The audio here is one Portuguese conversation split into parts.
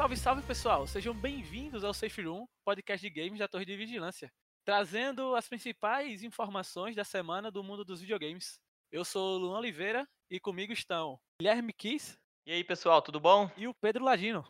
Salve, salve pessoal! Sejam bem-vindos ao Safe Room, podcast de games da Torre de Vigilância, trazendo as principais informações da semana do mundo dos videogames. Eu sou o Luan Oliveira e comigo estão Guilherme Kiss. E aí pessoal, tudo bom? E o Pedro Ladino.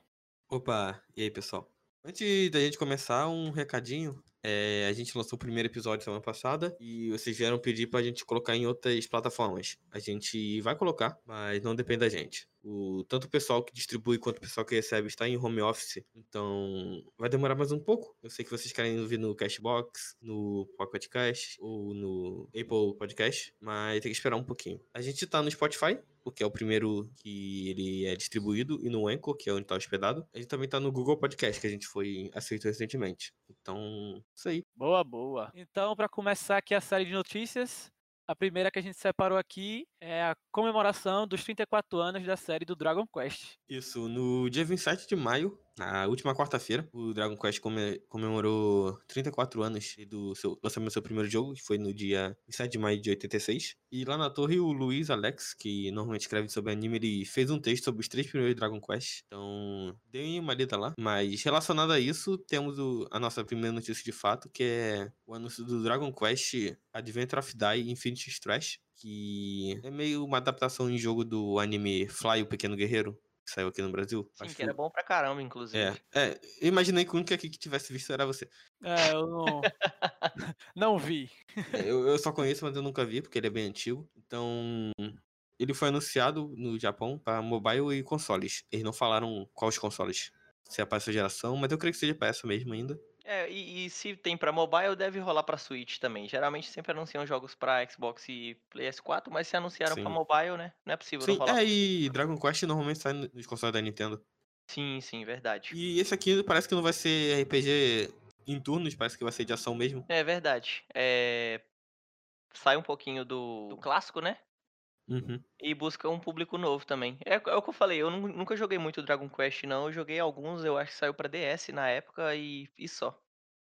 Opa, e aí pessoal? Antes da gente começar, um recadinho. É, a gente lançou o primeiro episódio semana passada e vocês vieram pedir pra gente colocar em outras plataformas. A gente vai colocar, mas não depende da gente. O, tanto o pessoal que distribui quanto o pessoal que recebe está em home office, então vai demorar mais um pouco. Eu sei que vocês querem ouvir no Cashbox, no Pocket Cast ou no Apple Podcast, mas tem que esperar um pouquinho. A gente tá no Spotify, porque é o primeiro que ele é distribuído, e no Anchor, que é onde tá hospedado. A gente também tá no Google Podcast, que a gente foi aceito recentemente. Então, isso aí. Boa, boa. Então, para começar aqui a série de notícias, a primeira que a gente separou aqui é a comemoração dos 34 anos da série do Dragon Quest. Isso, no dia 27 de maio, na última quarta-feira, o Dragon Quest comemorou 34 anos do seu lançamento do seu primeiro jogo, que foi no dia 27 de maio de 86. E lá na torre, o Luiz Alex, que normalmente escreve sobre anime, ele fez um texto sobre os três primeiros Dragon Quest. Então, dei uma lida lá. Mas relacionado a isso, temos o, a nossa primeira notícia de fato, que é o anúncio do Dragon Quest Adventure of Die Infinity Strash, que é meio uma adaptação em jogo do anime Fly, o Pequeno Guerreiro, que saiu aqui no Brasil. Sim, Acho que era bom pra caramba, inclusive. É, é eu imaginei que o único aqui que tivesse visto era você. É, eu não, não vi. É, eu, eu só conheço, mas eu nunca vi, porque ele é bem antigo. Então, ele foi anunciado no Japão para mobile e consoles. Eles não falaram quais consoles. Se é para essa geração, mas eu creio que seja para essa mesmo ainda. É, e, e, se tem para mobile, deve rolar para Switch também. Geralmente sempre anunciam jogos para Xbox e PS4, mas se anunciaram para mobile, né? Não é possível sim, não rolar. É, e Dragon Quest normalmente sai nos consoles da Nintendo. Sim, sim, verdade. E esse aqui parece que não vai ser RPG em turnos, parece que vai ser de ação mesmo. É verdade. É... Sai um pouquinho do, do clássico, né? Uhum. E busca um público novo também. É, é, o que eu falei, eu nunca joguei muito Dragon Quest, não. Eu joguei alguns, eu acho que saiu pra DS na época e, e só.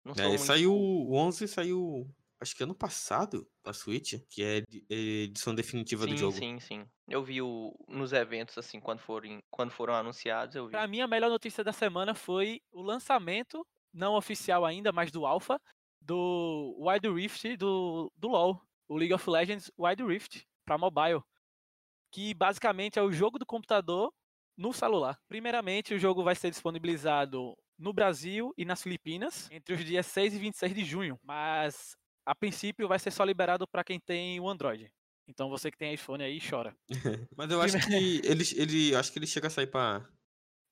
Não é, muito... saiu o 11 saiu acho que ano passado pra Switch, que é, é edição definitiva sim, do jogo. Sim, sim, Eu vi o, nos eventos, assim, quando foram, quando foram anunciados, eu vi. Pra mim, a melhor notícia da semana foi o lançamento, não oficial ainda, mas do Alpha, do Wild Rift do, do LoL, o League of Legends Wild Rift, pra mobile. Que basicamente é o jogo do computador no celular. Primeiramente, o jogo vai ser disponibilizado no Brasil e nas Filipinas entre os dias 6 e 26 de junho, mas a princípio vai ser só liberado para quem tem o Android. Então você que tem iPhone aí chora. mas eu acho que ele, ele acho que ele chega a sair para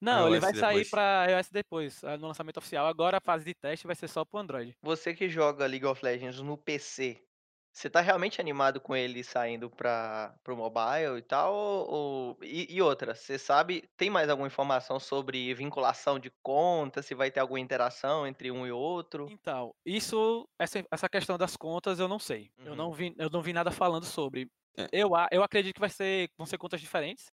não, ele vai sair para iOS depois, no lançamento oficial. Agora a fase de teste vai ser só pro Android. Você que joga League of Legends no PC, você tá realmente animado com ele saindo para o mobile e tal? Ou, e, e, outra, você sabe, tem mais alguma informação sobre vinculação de contas, se vai ter alguma interação entre um e outro? Então, isso, essa, essa questão das contas eu não sei. Uhum. Eu, não uhum. vi, eu não vi nada falando sobre. É. Eu, eu acredito que vai ser, vão ser contas diferentes.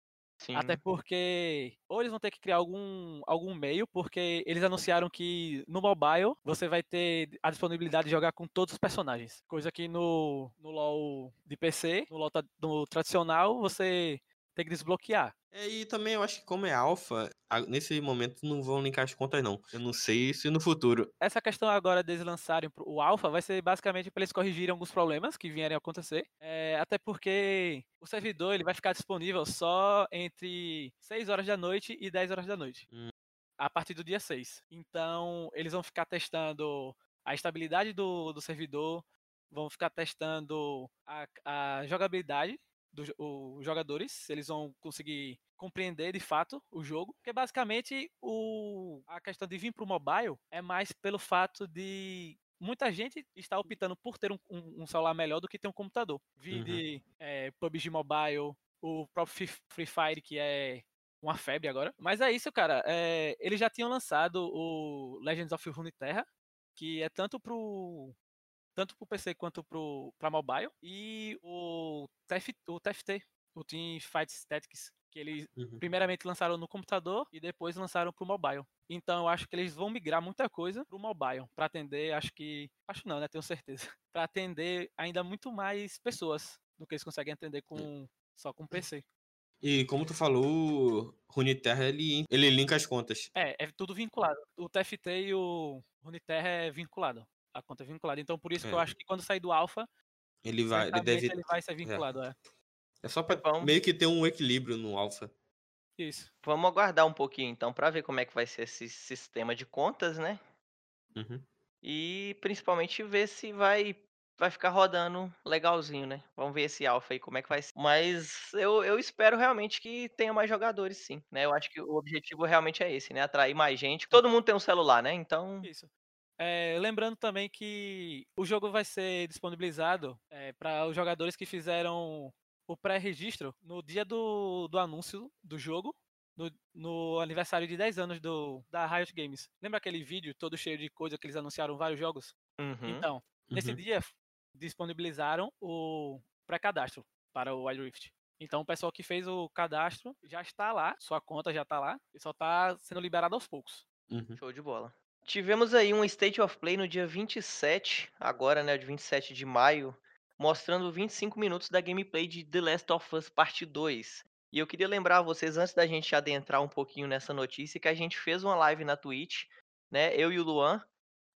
Sim. Até porque ou eles vão ter que criar algum, algum meio, porque eles anunciaram que no mobile você vai ter a disponibilidade de jogar com todos os personagens. Coisa que no, no LoL de PC, no LoL no tradicional, você tem que desbloquear. É, e também eu acho que como é alfa, nesse momento não vão linkar as contas não. Eu não sei se no futuro. Essa questão agora deles lançarem o alfa vai ser basicamente para eles corrigirem alguns problemas que vierem a acontecer. É, até porque o servidor ele vai ficar disponível só entre 6 horas da noite e 10 horas da noite. Hum. A partir do dia 6. Então, eles vão ficar testando a estabilidade do, do servidor, vão ficar testando a, a jogabilidade dos jogadores, se eles vão conseguir compreender de fato o jogo, porque basicamente o, a questão de vir para o mobile é mais pelo fato de muita gente está optando por ter um, um, um celular melhor do que ter um computador. Vi uhum. de é, PUBG Mobile, o próprio Free Fire, que é uma febre agora. Mas é isso, cara. É, eles já tinham lançado o Legends of Runeterra, que é tanto pro tanto para o PC quanto para mobile. E o, TF, o TFT, o Team Fight Tactics, que eles uhum. primeiramente lançaram no computador e depois lançaram para o mobile. Então eu acho que eles vão migrar muita coisa para o mobile, para atender, acho que, acho não, né, tenho certeza, para atender ainda muito mais pessoas do que eles conseguem atender com só com PC. E como tu falou, Runeterra ele, ele linka as contas. É, é tudo vinculado. O TFT e o Runeterra é vinculado. A conta é vinculada. Então por isso que eu É. acho que quando sair do Alpha, Ele vai, ele deve. ele vai ser vinculado, é. É só pra Vamos- meio que ter um equilíbrio no alfa. Isso. Vamos aguardar um pouquinho então pra ver como é que vai ser esse sistema de contas, né? Uhum. E principalmente ver se vai vai ficar rodando legalzinho, né? Vamos ver esse alpha aí como é que vai ser. Mas eu, eu espero realmente que tenha mais jogadores sim, né? Eu acho que o objetivo realmente é esse, né? Atrair mais gente. Todo mundo tem um celular, né? Então, Isso. É, lembrando também que o jogo vai ser disponibilizado para os jogadores que fizeram o pré-registro no dia do, do anúncio do jogo, no, no aniversário de 10 anos do, da Riot Games. Lembra aquele vídeo todo cheio de coisa que eles anunciaram vários jogos? uhum. Então, nesse Uhum. dia disponibilizaram o pré-cadastro para o Wild Rift. Então o pessoal que fez o cadastro já está lá, sua conta já está lá, e só está sendo liberado aos poucos. Uhum. Show de bola. Tivemos aí um State of Play no dia 27, agora, né, de 27 de maio, mostrando 25 minutos da gameplay de The Last of Us Parte 2. E eu queria lembrar a vocês, antes da gente adentrar um pouquinho nessa notícia, que a gente fez uma live na Twitch, né, eu e o Luan,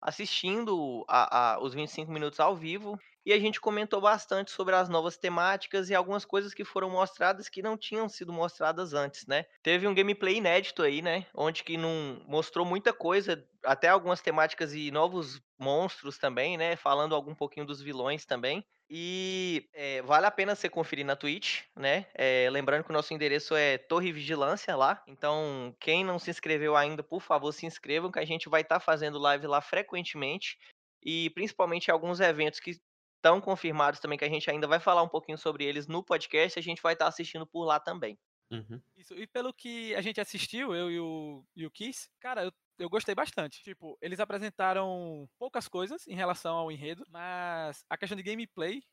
assistindo a, a- os 25 minutos ao vivo, e a gente comentou bastante sobre as novas temáticas e algumas coisas que foram mostradas que não tinham sido mostradas antes, né? Teve um gameplay inédito aí, né? Onde que não mostrou muita coisa, até algumas temáticas e novos monstros também, né? Falando algum pouquinho dos vilões também. E é, vale a pena você conferir na Twitch, né? É, lembrando que o nosso endereço é Torre Vigilância lá. Então, quem não se inscreveu ainda, por favor, se inscrevam, que a gente vai estar fazendo live lá frequentemente. E principalmente alguns eventos que estão confirmados também, que a gente ainda vai falar um pouquinho sobre eles no podcast, a gente vai estar assistindo por lá também. Uhum. Isso, e pelo que a gente assistiu, eu e o, e o Kiss, cara, eu, eu gostei bastante. Tipo, eles apresentaram poucas coisas em relação ao enredo, mas a questão de gameplay,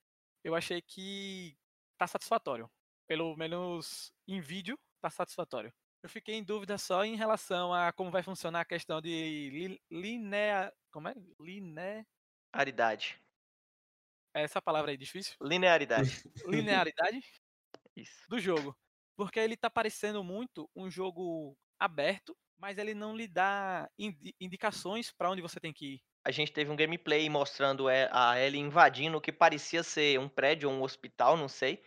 eu achei que tá satisfatório. Pelo menos em vídeo, tá satisfatório. Eu fiquei em dúvida só em relação a como vai funcionar a questão de li, linea, como é? Liné, Aridade. Essa palavra aí difícil? Linearidade. Linearidade Isso. do jogo. Porque ele tá parecendo muito um jogo aberto, mas ele não lhe dá indi- indicações para onde você tem que ir. A gente teve um gameplay mostrando e- a Ellie invadindo o que parecia ser um prédio ou um hospital, não sei.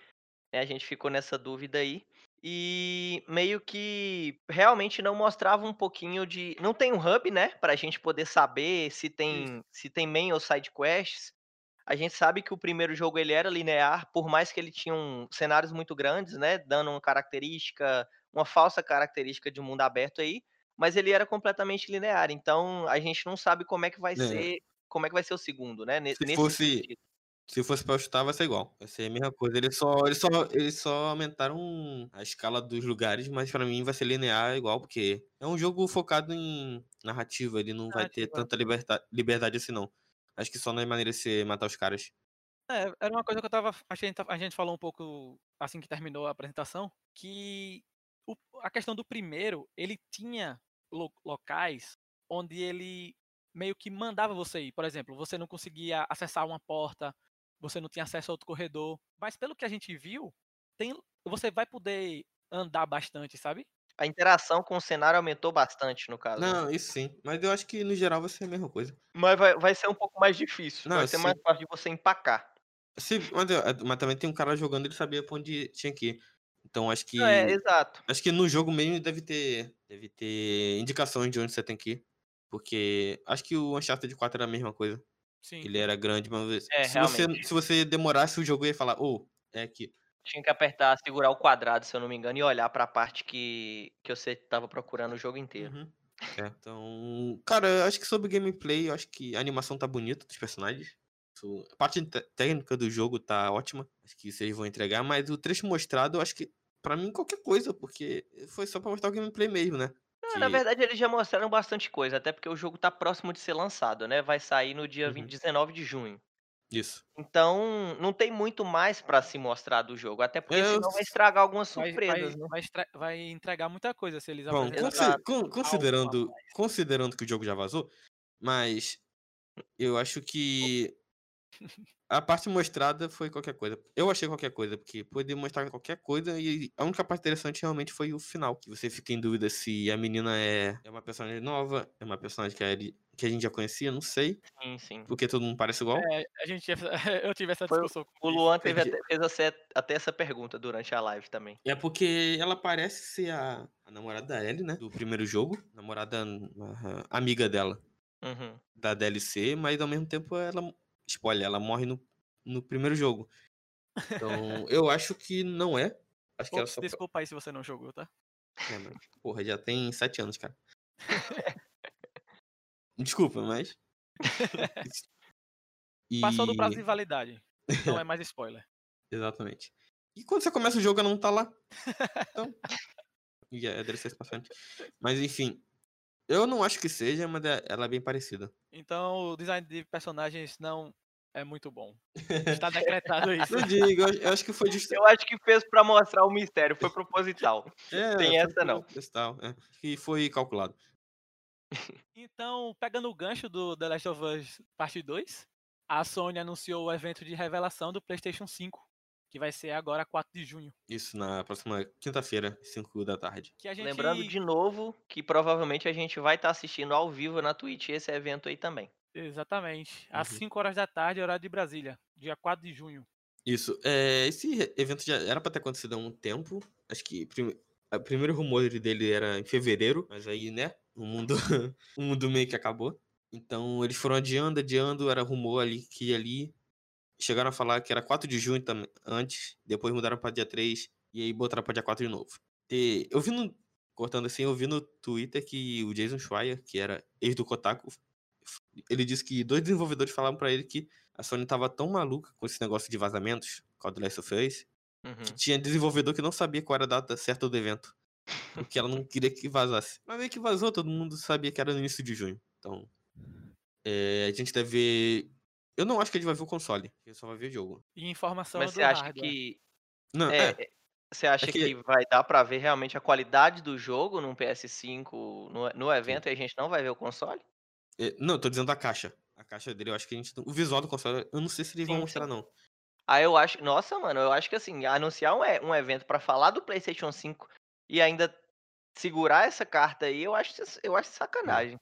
né, A gente ficou nessa dúvida aí. E meio que realmente não mostrava um pouquinho de. Não tem um hub, né? Pra gente poder saber se tem, se tem main ou side quests. A gente sabe que o primeiro jogo ele era linear, por mais que ele tinha um, cenários muito grandes, né? Dando uma característica, uma falsa característica de mundo aberto aí, mas ele era completamente linear. Então a gente não sabe como é que vai É. ser, como é que vai ser o segundo, né? Se nesse fosse- sentido. Se fosse eu chutar, vai ser igual. Vai ser a mesma coisa. Eles só, eles só, eles só aumentaram a escala dos lugares, mas pra mim vai ser linear igual, porque é um jogo focado em narrativa. Ele não vai ter Narrativa. tanta liberta- liberdade assim, não. Acho que só nas maneiras de você matar os caras. É, era uma coisa que eu tava. A gente, a gente falou um pouco assim que terminou a apresentação, que o- a questão do primeiro, ele tinha lo- locais onde ele meio que mandava você ir. Por exemplo, você não conseguia acessar uma porta, você não tinha acesso a outro corredor. Mas pelo que a gente viu, tem, você vai poder andar bastante, sabe? A interação com o cenário aumentou bastante, no caso. né? Não, isso sim. Mas eu acho que no geral vai ser a mesma coisa. Mas vai, vai ser um pouco mais difícil. Não, vai ser sim. mais fácil de você empacar. Se, mas, eu- mas também tem um cara jogando, ele sabia pra onde tinha que ir. Então acho que. É, exato. Acho que no jogo mesmo deve ter, deve ter indicações de onde você tem que ir. Porque acho que o Uncharted 4 era a mesma coisa. Sim. Ele era grande, mas É, se, você, se você demorasse, o jogo ia falar, ô, é aqui. Tinha que apertar, segurar o quadrado, se eu não me engano, e olhar pra parte que, que você tava procurando o jogo inteiro. Uhum. É, então. Cara, eu acho que sobre gameplay, eu acho que a animação tá bonita dos personagens. Isso- A parte te- técnica do jogo tá ótima. Acho que vocês vão entregar, mas o trecho mostrado, eu acho que. Pra mim, qualquer coisa, porque foi só pra mostrar o gameplay mesmo, né? Na Que- verdade, eles já mostraram bastante coisa, até porque o jogo tá próximo de ser lançado, né? Vai sair no dia Uhum. 20 19 de junho. Isso. Então, não tem muito mais pra se mostrar do jogo, até porque eu senão vai estragar algumas surpresas, vai, né? vai, estre- vai entregar muita coisa se eles Bom, consi- con- considerando, considerando que o jogo já vazou, mas eu acho que A parte mostrada foi qualquer coisa. Eu achei qualquer coisa, porque podia mostrar qualquer coisa e a única parte interessante realmente foi o final. Que você fica em dúvida se a menina é, é uma personagem nova, é uma personagem que, é, que a gente já conhecia, não sei. Sim, sim. Porque todo mundo parece igual. É, a gente, eu tive essa Foi- discussão com O. Luan teve até, fez até- até essa pergunta durante a live também. É porque ela parece ser a, a namorada da Ellie, né? Do primeiro jogo. Namorada amiga dela. Uhum. da DLC, mas ao mesmo tempo ela. Spoiler, ela morre no, no primeiro jogo. Então, eu acho que não é. Acho que ela Ops, só. Desculpa aí se você não jogou, tá? É, mas, porra, já tem sete anos, cara. Desculpa, mas. E... Passou do prazo de validade. Não é mais spoiler. Exatamente. E quando você começa o jogo, ela não tá lá. Então. E é DLC espaçante. Mas enfim. Eu não acho que seja, mas é- ela é bem parecida. Então o design de personagens não é muito bom. Está decretado isso. Não digo, eu, eu acho que foi. Eu acho que fez pra mostrar o mistério, foi proposital. É, tem essa não. proposital, é. E foi calculado. Então, pegando o gancho do The Last of Us Parte 2, a Sony anunciou o evento de revelação do PlayStation 5, que vai ser agora 4 de junho. Isso na próxima quinta-feira, 5 da tarde. Que a gente Lembrando de novo que provavelmente a gente vai estar assistindo ao vivo na Twitch esse evento aí também. Exatamente. Às Uhum. 5 horas da tarde, horário de Brasília, dia 4 de junho. Isso. É, esse evento já era pra ter acontecido há um tempo. Acho que prime- o primeiro rumor dele era em fevereiro, mas aí, né? O mundo, o mundo meio que acabou. Então eles foram adiando, adiando. Era rumor ali que ali. Chegaram a falar que era 4 de junho também, antes. Depois mudaram pra dia 3. E aí botaram pra dia 4 de novo. E eu vi no. Cortando assim, eu vi no Twitter que o Jason Schreier, que era ex do Kotaku, ele disse que dois desenvolvedores falaram pra ele que a Sony tava tão maluca com esse negócio de vazamentos, com a do Last of Us, Uhum. que tinha desenvolvedor que não sabia qual era a data certa do evento. Porque ela não queria que vazasse. Mas meio que vazou, todo mundo sabia que era no início de junho. Então. é, a gente deve ver. Eu não acho que a gente vai ver o console. Gente só vai ver o jogo. E informação Mas do você acha hardware. que. Não, É, é. é, você acha É que... que- vai dar pra ver realmente a qualidade do jogo num PS5 no, no evento e a gente não vai ver o console? é, não, tô dizendo a caixa. A caixa dele, eu acho que a gente. O visual do console, eu não sei se eles vão Sim, mostrar, sim. não. Aí eu acho. Nossa, mano, eu acho que assim, anunciar um, um evento pra falar do PlayStation 5 e ainda segurar essa carta aí, eu acho, eu acho sacanagem.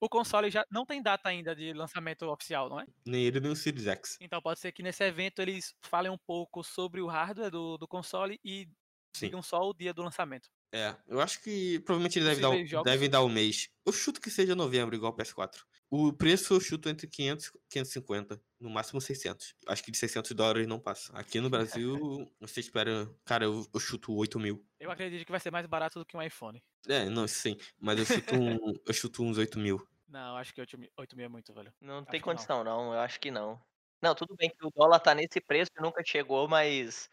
O console já não tem data ainda de lançamento oficial, não é? Nem ele, nem o Series X. Então pode ser que nesse evento eles falem um pouco sobre o hardware do, do console e Sim. digam só o dia do lançamento. É, eu acho que provavelmente eles devem dar, o, devem dar o mês. Eu chuto que seja novembro, igual o PS4. O preço eu chuto entre 500 e 550, no máximo 600. Acho que de 600 dólares não passa. Aqui no Brasil, você espera. Cara, eu, eu chuto 8 mil. Eu acredito que vai ser mais barato do que um iPhone. É, não, sim. Mas eu chuto, um, eu chuto uns 8 mil. Não, acho que 8 mil, 8 mil é muito, velho. Não Acho tem que não. condição, não. Eu acho que não. Não, tudo bem que o dólar tá nesse preço e nunca chegou, mas.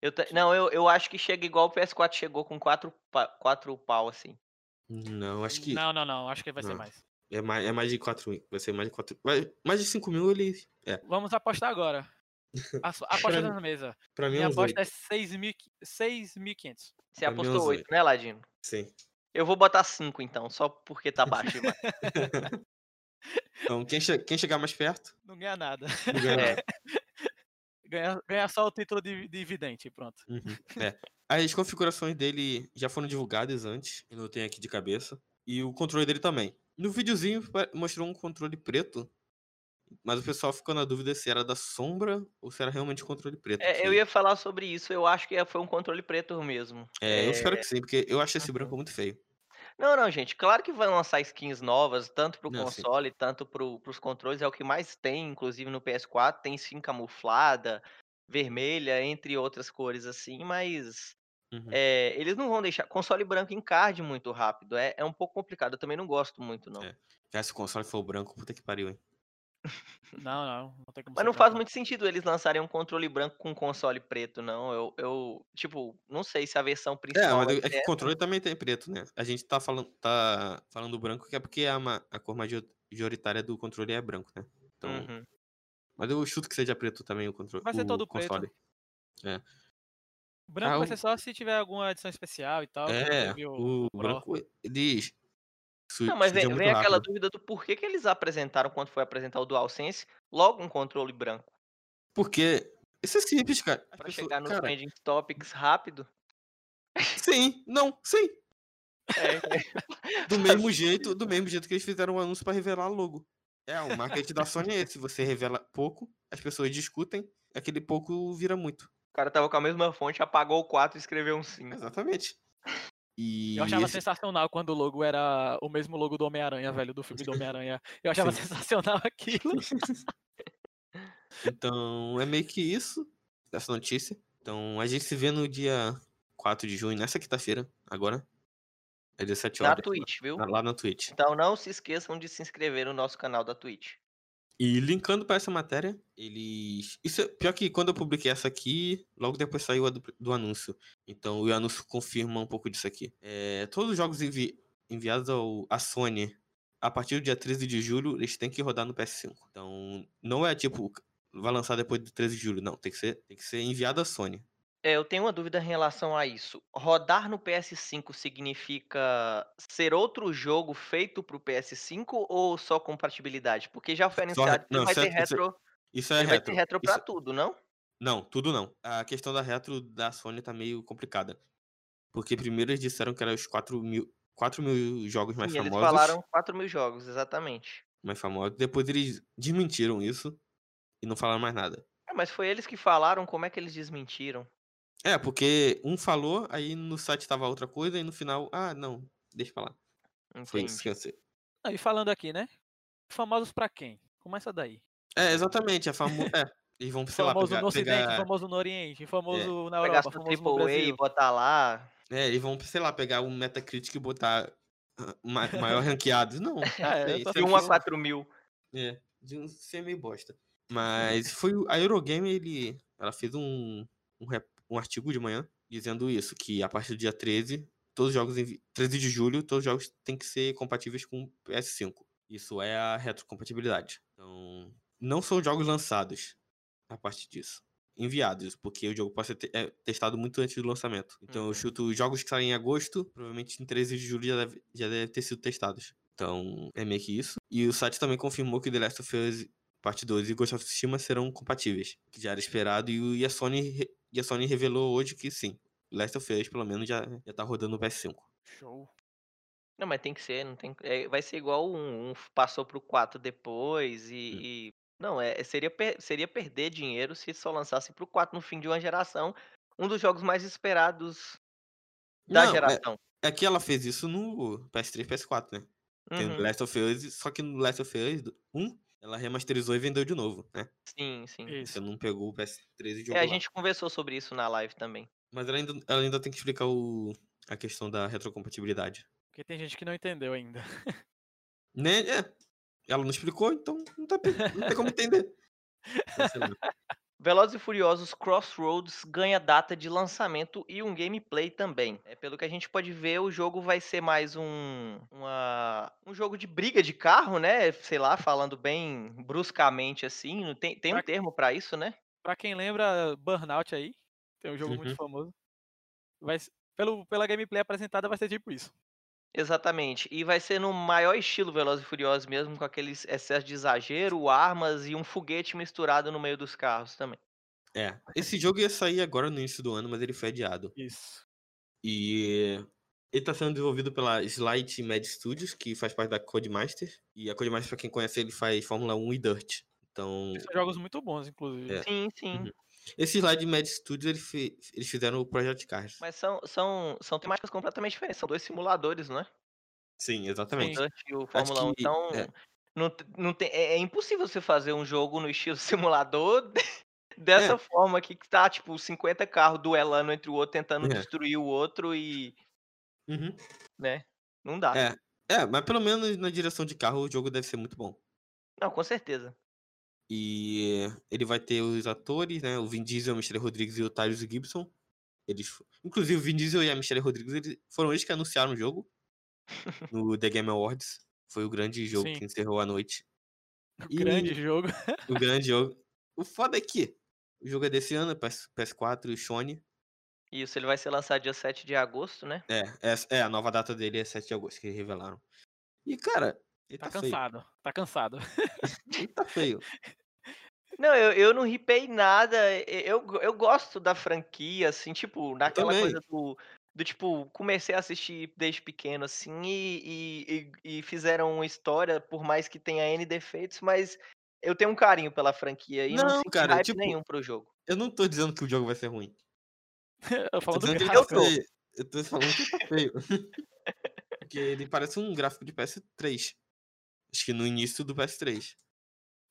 Eu Não, eu, eu acho que chega igual o PS4 chegou com 4 pa... quatro pau, assim. Não, acho que Não, não, não. Acho que vai ser Não. mais. É mais, é mais de 4 mil. Vai ser mais de 4 vai- Mais de 5 mil ele. É. Vamos apostar agora. A Aposta Pra na mesa. Pra mim é Minha uns aposta 8. é 6.000 6.500. Você é apostou uns 8, oito. né, Ladino? Sim. Eu vou botar 5 então, só porque tá baixo demais. Então, quem, che- quem chegar mais perto, Não ganha nada. não ganha É. nada. Ganha, ganha só o título de, de vidente, pronto. Uhum, é. As configurações dele já foram divulgadas antes, eu não tenho aqui de cabeça. E o controle dele também. No videozinho mostrou um controle preto, mas o pessoal ficou na dúvida se era da sombra ou se era realmente controle preto. É, eu ia falar sobre isso, eu acho que foi um controle preto mesmo. É, eu espero que sim, porque eu acho esse Uhum. branco muito feio. Não, não, gente. Claro que vai lançar skins novas, tanto pro Não, sim. console, tanto pro, pros controles. É o que mais tem, inclusive no PS4. Tem skin camuflada, vermelha, entre outras cores assim, mas. Uhum. é, eles não vão deixar. Console branco encarde muito rápido. É, é um pouco complicado. Eu também não gosto muito, não. É. Já se o console for branco, puta que pariu, hein? Não, não. Não tem como Mas não faz branco, muito sentido eles lançarem um controle branco com console preto, não. Eu, eu tipo, não sei se a versão É, principal. mas vai é que o controle também tem preto, né? A gente tá falando, tá falando branco que é porque a, a cor major- majoritária do controle é branco, né? Então, Uhum. Mas eu chuto que seja preto também o controle. Vai ser o todo preto. console. Branco Ah, vai o- ser só se tiver alguma edição especial e tal. É, o, Pro. branco diz. Su Não, mas vem, vem aquela dúvida do porquê que eles apresentaram quando foi apresentar o DualSense logo um controle branco. Porque isso é simples, cara. As Pra pessoas- chegar nos cara, trending topics rápido. Sim, não, sim. É, Do mesmo jeito, do mesmo jeito que eles fizeram um anúncio pra revelar logo. É, o marketing da Sony é esse. Você revela pouco, as pessoas discutem, aquele pouco vira muito. O cara tava com a mesma fonte, apagou o 4 e escreveu um 5. Exatamente. E Eu achava esse- sensacional quando o logo era o mesmo logo do Homem-Aranha, velho, do filme do Homem-Aranha. Eu achava Sim. sensacional aquilo. Então, é meio que isso, essa notícia. Então, a gente se vê no dia 4 de junho, nessa quinta-feira, agora. É 17 Na horas. Twitch, viu? lá- Lá na Twitch. Então não se esqueçam de se inscrever no nosso canal da Twitch. E linkando pra essa matéria, eles. Isso é pior que quando eu publiquei essa aqui, logo depois saiu a do, do anúncio. Então o anúncio confirma um pouco disso aqui. É, todos os jogos envi- enviados ao, à Sony a partir do dia 13 de julho, eles têm que rodar no PS5. Então não é tipo, vai lançar depois do 13 de julho. Não, tem que ser, tem que ser enviado à Sony. É, eu tenho uma dúvida em relação a isso. Rodar no PS5 significa ser outro jogo feito pro PS5 ou só compatibilidade? Porque já foi Só anunciado que não, vai isso é- ter isso é- retro, Isso é ele vai retro. ter retro pra Isso- tudo, não? Não, tudo não. A questão da retro da Sony tá meio complicada. Porque primeiro eles disseram que eram os 4 mil, 4 mil jogos mais Sim, eles famosos. falaram 4 mil jogos, exatamente. mais famosos. Depois eles desmentiram isso e não falaram mais nada. É, mas foi eles que falaram, como é que eles desmentiram? É, porque um falou, aí no site tava outra coisa, e no final, ah, não, deixa pra lá. Foi Entendi. isso que eu sei. Ah, E falando aqui, né? Famosos pra quem? Começa daí. É, exatamente, é famoso. É, eles vão, sei lá, famoso pegar, no Ocidente, pegar- famoso no Oriente, famoso na Pegar Europa, seu famoso no AAA e Brasil. botar lá. É, eles vão, sei lá, pegar um Metacritic e botar ah, ma- maior ranqueado. Não, É, tô De é 1 a isso- 4 mil. É, de um ser meio bosta. Mas foi o- a Eurogame, ele, ela fez um, um, rep- um artigo de manhã dizendo isso, que a partir do dia 13, todos os jogos, envi- 13 de julho, todos os jogos têm que ser compatíveis com o PS5. Isso é a retrocompatibilidade. Então, não são jogos lançados a partir disso. Enviados, porque o jogo pode ser te- é, testado muito antes do lançamento. Então, Uhum. eu chuto os jogos que saem em agosto, provavelmente em 13 de julho já deve, já deve ter sido testados. Então, é meio que isso. E o site também confirmou que The Last of Us Parte 2 e Ghost of Tsushima serão compatíveis, que já era esperado, e, o- a, Sony, e a Sony revelou hoje que sim. Last of Us, pelo menos, já, já tá rodando no PS5. Show. Não, mas tem que ser, não tem. é, vai ser igual um, um passou pro 4 depois e. Hum. e- não, é, seria, per- seria perder dinheiro se só lançasse pro 4 no fim de uma geração. Um dos jogos mais esperados da Não, é- geração. É que ela fez isso no PS3 e PS4, né? Tem Uhum, o Last of Us, só que no Last of Us 1, ela remasterizou e vendeu de novo, né? Sim, sim. Isso. Você não pegou o PS3 e jogou É, a lá. gente conversou sobre isso na live também. Mas ela ainda, ela ainda tem que explicar o, a questão da retrocompatibilidade. Porque tem gente que não entendeu ainda. Né? É. Ela não explicou, então não, tá, não tem como entender. Velozes e Furiosos Crossroads ganha data de lançamento e um gameplay também. É, pelo que a gente pode ver, o jogo vai ser mais um, uma- um jogo de briga de carro, né? Sei lá, falando bem bruscamente assim. Tem, tem um Pra- termo pra isso, né? Pra quem lembra Burnout aí, tem um jogo Uhum. muito famoso. Vai, pelo, pela gameplay apresentada vai ser tipo isso. Exatamente. E vai ser no maior estilo Velozes e Furiosos mesmo, com aqueles excessos de exagero, armas e um foguete misturado no meio dos carros também. É. Esse jogo ia sair agora no início do ano, mas ele foi adiado. Isso. E ele tá sendo desenvolvido pela Slight Med Studios, que faz parte da Codemasters. E a Codemasters, pra quem conhece, ele faz Fórmula 1 e Dirt. Então, São jogos muito bons, inclusive. É. Sim, sim. Uhum. Esse Slide Med Studios, ele fe- eles fizeram o Project Cars. Mas são, são, são temáticas completamente diferentes. São dois simuladores, não é? Sim, O exatamente. Dirt e o Fórmula 1. que- Então, é. não, não tem, é, é impossível você fazer um jogo no estilo simulador dessa É. forma aqui, que tá, tipo, 50 carros duelando entre o outro, tentando É. destruir o outro e, Uhum. né? Não dá. É. É, mas pelo menos na direção de carro o jogo deve ser muito bom. Não, com certeza. E ele vai ter os atores, né? O Vin Diesel, o Michelle Rodrigues e o Tyrese Gibson. Eles, inclusive, o Vin Diesel e a Michelle Rodrigues eles, foram eles que anunciaram o jogo no The Game Awards. Foi o grande jogo Sim. que encerrou a noite. O E- grande jogo. O grande jogo. O foda é que o jogo é desse ano, PS, PS4 e Sony. Isso, ele vai ser lançado dia 7 de agosto, né? É, é, é, a nova data dele é 7 de agosto, que eles revelaram. E, cara, ele Tá tá, feio. cansado. Tá cansado. Ele tá feio. Não, eu, eu não ripei nada. Eu, eu gosto da franquia, assim, tipo, naquela também. coisa do, do tipo, comecei a assistir desde pequeno, assim, e, e, e- fizeram uma história, por mais que tenha N defeitos, mas eu tenho um carinho pela franquia e não Não, cara, hype tipo, nenhum pro jogo. eu não tô dizendo que o jogo vai ser ruim. Eu Eu tô dizendo que ele gráfico. tá feio. Eu tô falando que tá feio. Porque ele parece um gráfico de PS3. Acho que no início do PS3.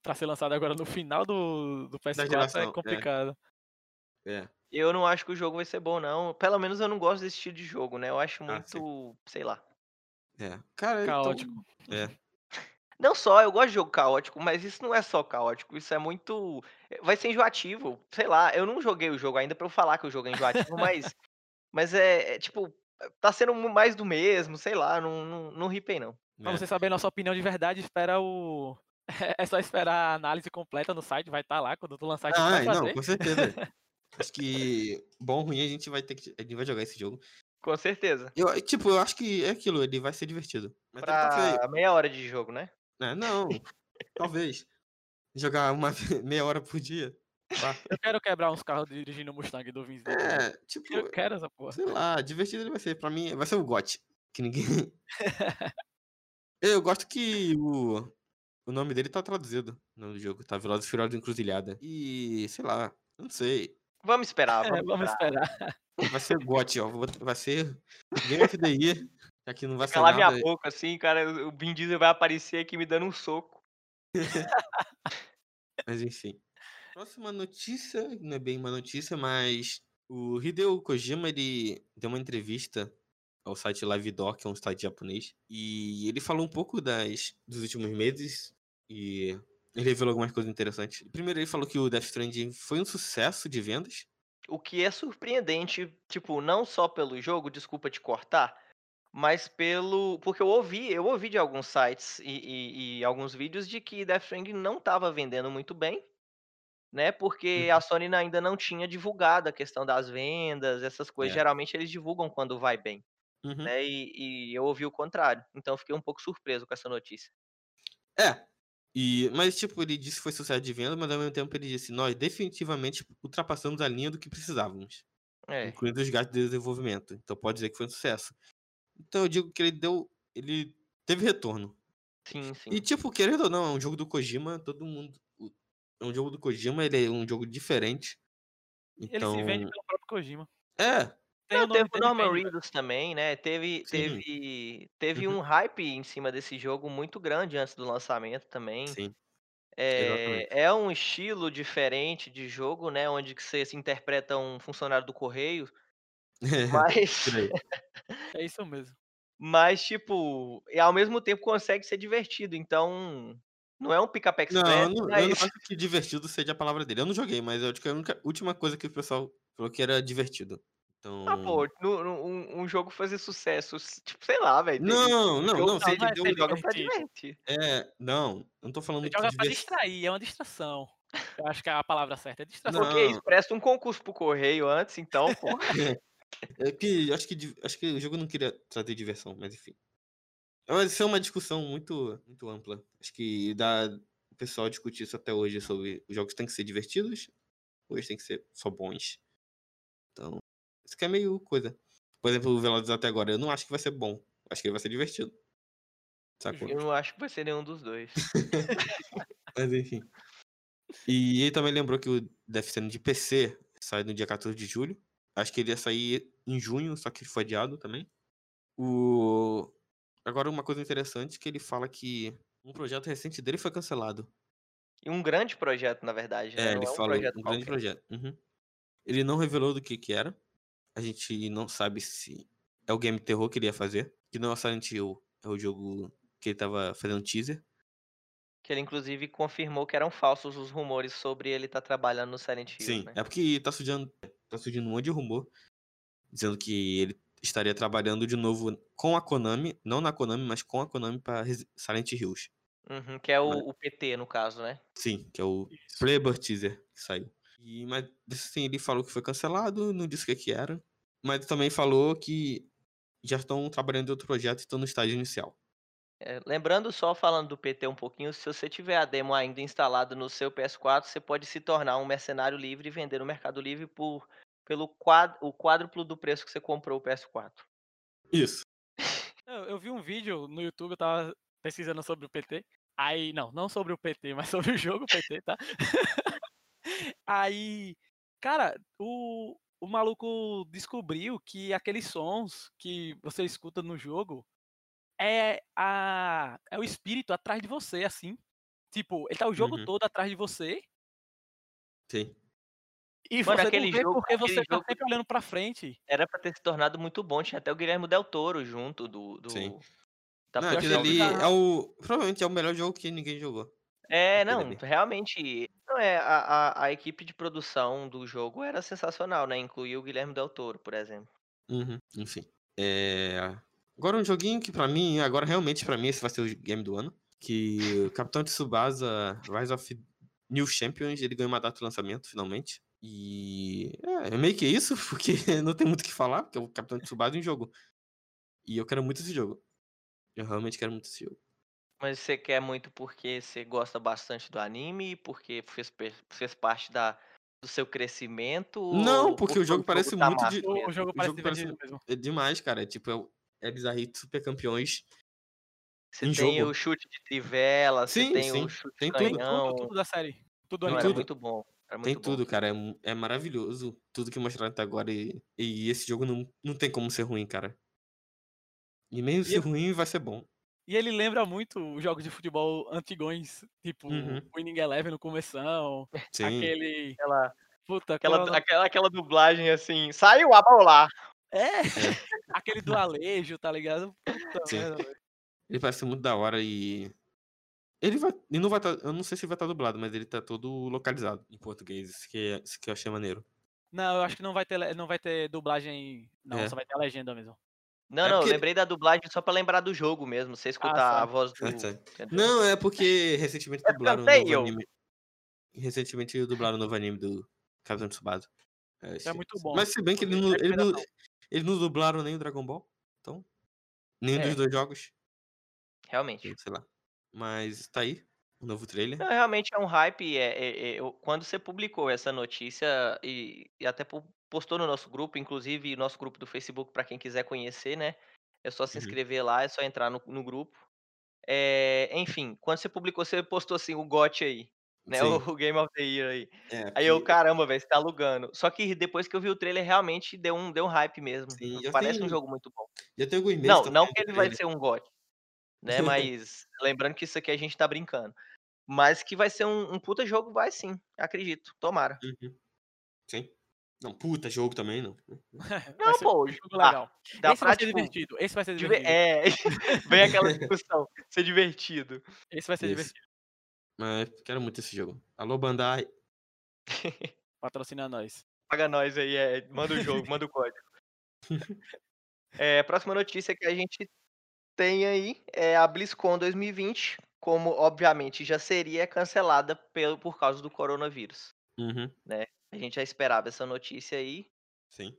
Pra ser lançado agora no final do, do PS4 geração, é é. complicado. É. Eu não acho que o jogo vai ser bom, não. Pelo menos eu não gosto desse estilo de jogo, né? Eu acho Ah, muito, sei lá. É. Cara, Caótico. Então, é. Não só, eu gosto de jogo caótico, mas isso não é só caótico, isso é muito. Vai ser enjoativo. Sei lá, eu não joguei o jogo ainda pra eu falar que o jogo é enjoativo, mas. Mas é, é, tipo, tá sendo mais do mesmo, sei lá, não, não, não ripei, não. Pra é. você saber nossa opinião de verdade, espera o. É só esperar a análise completa no site, vai estar lá quando tu lançar Ah, vai não, fazer. com certeza. Acho que bom ou ruim a gente vai ter que. A gente vai jogar esse jogo. Com certeza. Eu, tipo, eu acho que é aquilo, ele vai ser divertido. Mas tá. Pra meia hora de jogo, né? É, não, talvez. Jogar uma meia hora por dia. Eu quero quebrar uns carros dirigindo o Mustang do Vince. É, tipo, Eu quero essa porra. sei lá, divertido ele vai ser. Pra mim, vai ser o GOT. Que ninguém. Eu gosto que o, o nome dele tá traduzido no jogo, tá? Velozes e Furiosos Encruzilhada. E, sei lá, não sei. Vamos esperar, É, vamos, vamos esperar. esperar. Vai ser GOT, ó. Vai ser Game of the Year. Já que não vai ser Calar minha boca assim, cara, o Vin Diesel vai aparecer aqui me dando um soco. Mas enfim. Próxima notícia, não é bem uma notícia, mas o Hideo Kojima, ele deu uma entrevista ao site Live Door, que é um site japonês, e ele falou um pouco das, dos últimos meses e ele revelou algumas coisas interessantes. Primeiro ele falou que o Death Stranding foi um sucesso de vendas. O que é surpreendente, tipo, não só pelo jogo, desculpa te cortar, mas pelo. Porque eu ouvi, eu ouvi de alguns sites e, e- e alguns vídeos de que Death Stranding não estava vendendo muito bem, né? Porque Uhum. a Sony ainda não tinha divulgado a questão das vendas, essas coisas. É. Geralmente eles divulgam quando vai bem, Uhum. né? E, e eu ouvi o contrário. Então eu fiquei um pouco surpreso com essa notícia. É. E, mas, tipo, ele disse que foi sucesso de venda, mas ao mesmo tempo ele disse: Nós definitivamente ultrapassamos a linha do que precisávamos. É. incluindo os gastos de desenvolvimento. Então pode dizer que foi um sucesso. Então eu digo que ele deu. Ele teve retorno. Sim, sim. E tipo, querendo ou não, é um jogo do Kojima, todo mundo. É um jogo do Kojima, ele é um jogo diferente. Ele Então. se vende pelo próprio Kojima. É, Tem Não, o nome teve o Norman Reedus também, né? Teve, Sim. teve, teve Uhum. um hype em cima desse jogo muito grande antes do lançamento também. sim. É, é um estilo diferente de jogo, né? Onde que você se interpreta um funcionário do correio, mas. É isso mesmo. mas tipo, e ao mesmo tempo consegue ser divertido. Então, não é um pick-up Não, express, eu não, eu não acho que divertido seja a palavra dele. Eu não joguei, mas eu acho que a única- última coisa que o pessoal falou que era divertido. Então. ah, pô, no- no- um, um jogo fazer sucesso, tipo, sei lá, velho. Não, não, não. você Você não é deu- ser joga pra divertido. divertir. É, não. Não tô falando Você joga pra distrair, é uma distração. Eu acho que a palavra certa é distração. Porque isso, presta um concurso pro correio antes, então, pô. É que acho que acho que o jogo não queria trazer diversão, mas enfim. Mas isso é uma discussão muito muito ampla. Acho que dá o pessoal discutir isso até hoje sobre os jogos têm que ser divertidos ou eles têm que ser só bons. Então, isso que é meio coisa. Por exemplo, o Velozes até agora, eu não acho que vai ser bom. Acho que ele vai ser divertido. Sacou? Eu não acho que vai ser nenhum dos dois. Mas enfim. E ele também lembrou que o Death Stranding de PC sai no dia 14 de julho. Acho que ele ia sair em junho, só que foi adiado também. O... Agora, uma coisa interessante que ele fala que um projeto recente dele foi cancelado. E um grande projeto, na verdade, né? É, ele é um falou projeto um grande projeto. Uhum. Ele não revelou do que que era. A gente não sabe se é o game terror que ele ia fazer. Que não é o Silent Hill, é o jogo que ele tava fazendo teaser. Que ele, inclusive, confirmou que eram falsos os rumores sobre ele estar trabalhando no Silent Hill, Sim, né? é porque tá surgindo, tá surgindo um monte de rumor dizendo que ele estaria trabalhando de novo com a Konami, não na Konami, mas com a Konami para Silent Hills. Uhum, que é o, Mas- o PT, no caso, né? Sim, que é o. Playboy Teaser que saiu. E, mas assim, ele falou que foi cancelado, não disse o que, que era. Mas também falou que já estão trabalhando em outro projeto e estão no estágio inicial. É, lembrando só, falando do PT um pouquinho, se você tiver a demo ainda instalada no seu PS4, você pode se tornar um mercenário livre e vender no Mercado Livre por, pelo quad, o quádruplo do preço que você comprou o PS4. Isso. Eu, eu vi um vídeo no YouTube, eu tava pesquisando sobre o PT. Aí, não, não sobre o PT, mas sobre o jogo PT, tá? Aí, cara, o, o maluco descobriu que aqueles sons que você escuta no jogo é, a, é o espírito atrás de você, assim. Tipo, ele tá o jogo Uhum. todo atrás de você Sim. e Mano, você aquele não vê jogo- porque você tá jogo- sempre olhando pra frente. Era pra ter se tornado muito bom, tinha até o Guilherme Del Toro junto do. do Sim. da Não, eu aquele ali tá- é o. Provavelmente é o melhor jogo que ninguém jogou. É, não, realmente. Não é, a, a, a equipe de produção do jogo era sensacional, né? Incluía o Guilherme Del Toro, por exemplo. Uhum, enfim. É... Agora um joguinho que pra mim, agora realmente pra mim esse vai ser o game do ano. Que o Capitão Tsubasa Rise of New Champions, ele ganhou uma data de lançamento, finalmente. E é, é meio que isso, porque não tem muito o que falar, porque é o Capitão Tsubasa em um jogo. E eu quero muito esse jogo. Eu realmente quero muito esse jogo. Mas você quer muito porque você gosta bastante do anime, porque fez, fez parte da, do seu crescimento? Não, ou porque o jogo parece muito de- O, o jogo o parece jogo parece- divertido mesmo. É demais, cara. É tipo, é, o- é Bizarrito Super Campeões. Você em tem jogo. o chute de trivela, você Sim, tem sim, o chute tem de tudo. canhão. Tudo, tudo da série. Tudo Não, era tudo. muito bom. Era muito Tem bom. tudo, cara. É, é maravilhoso. Tudo que mostraram até agora. E, e esse jogo não, não tem como ser ruim, cara. E mesmo se eu- ruim, vai ser bom. E ele lembra muito os jogos de futebol antigões, tipo Uhum. Winning Eleven no começão, Sim. aquele... Aquela, Puta, aquela, qual é o aquela, aquela dublagem assim, saiu a bola! É, aquele do Alejo, tá ligado? Puta Sim. Ele parece muito da hora e. Ele vai. Ele não vai tá, Eu não sei se vai estar dublado, mas ele tá todo localizado em português. Isso que, é- isso que eu achei maneiro. Não, eu acho que não vai ter, não vai ter dublagem, não, É. só vai ter a legenda mesmo. Não, É não, eu porque- lembrei da dublagem só pra lembrar do jogo mesmo. Você escutar tá. a voz do. Ah? Não, é porque recentemente É dublaram o porque novo eu- anime. Recentemente dublaram o novo anime do Capitão Tsubasa. É, É muito bom. Mas se bem que ele não, ele não, eles não dublaram nem o Dragon Ball. Então. Nenhum É. dos dois jogos. Realmente. Sei lá. Mas tá aí. O novo trailer. Não, realmente é um hype. É, é- é- eu- quando você publicou essa notícia e, e até postou no nosso grupo, inclusive nosso grupo do Facebook, para quem quiser conhecer, né? É só se Uhum. inscrever lá, é só entrar no, no grupo. É, enfim, quando você publicou, você postou assim o GOT aí, né? Sim. O, Game of the Year aí. É, Aí eu, porque- caramba, velho, você tá alugando. Só que depois que eu vi o trailer, realmente deu um, deu um hype mesmo. Sim, Parece tem- um jogo muito bom. Já tem meses. Não, não que ele vai ser um GOT, né? Mas lembrando que isso aqui a gente tá brincando. Mas que vai ser um, um puta jogo, vai sim, acredito. Tomara. Uhum. Sim. Não, puta jogo também, não. Vai Não, pô, um jogo ah, legal. Dá esse vai ser tipo, divertido, esse vai ser diver- divertido. É, vem aquela discussão, ser divertido. Esse vai ser Isso. divertido. Mas quero muito esse jogo. Alô, Bandai. Patrocina nós. Paga nós aí, é, manda o jogo, manda o código. É, próxima notícia que a gente tem aí é a BlizzCon 2020, como obviamente já seria cancelada pelo, por causa do coronavírus. Uhum. A gente já esperava essa notícia aí. Sim.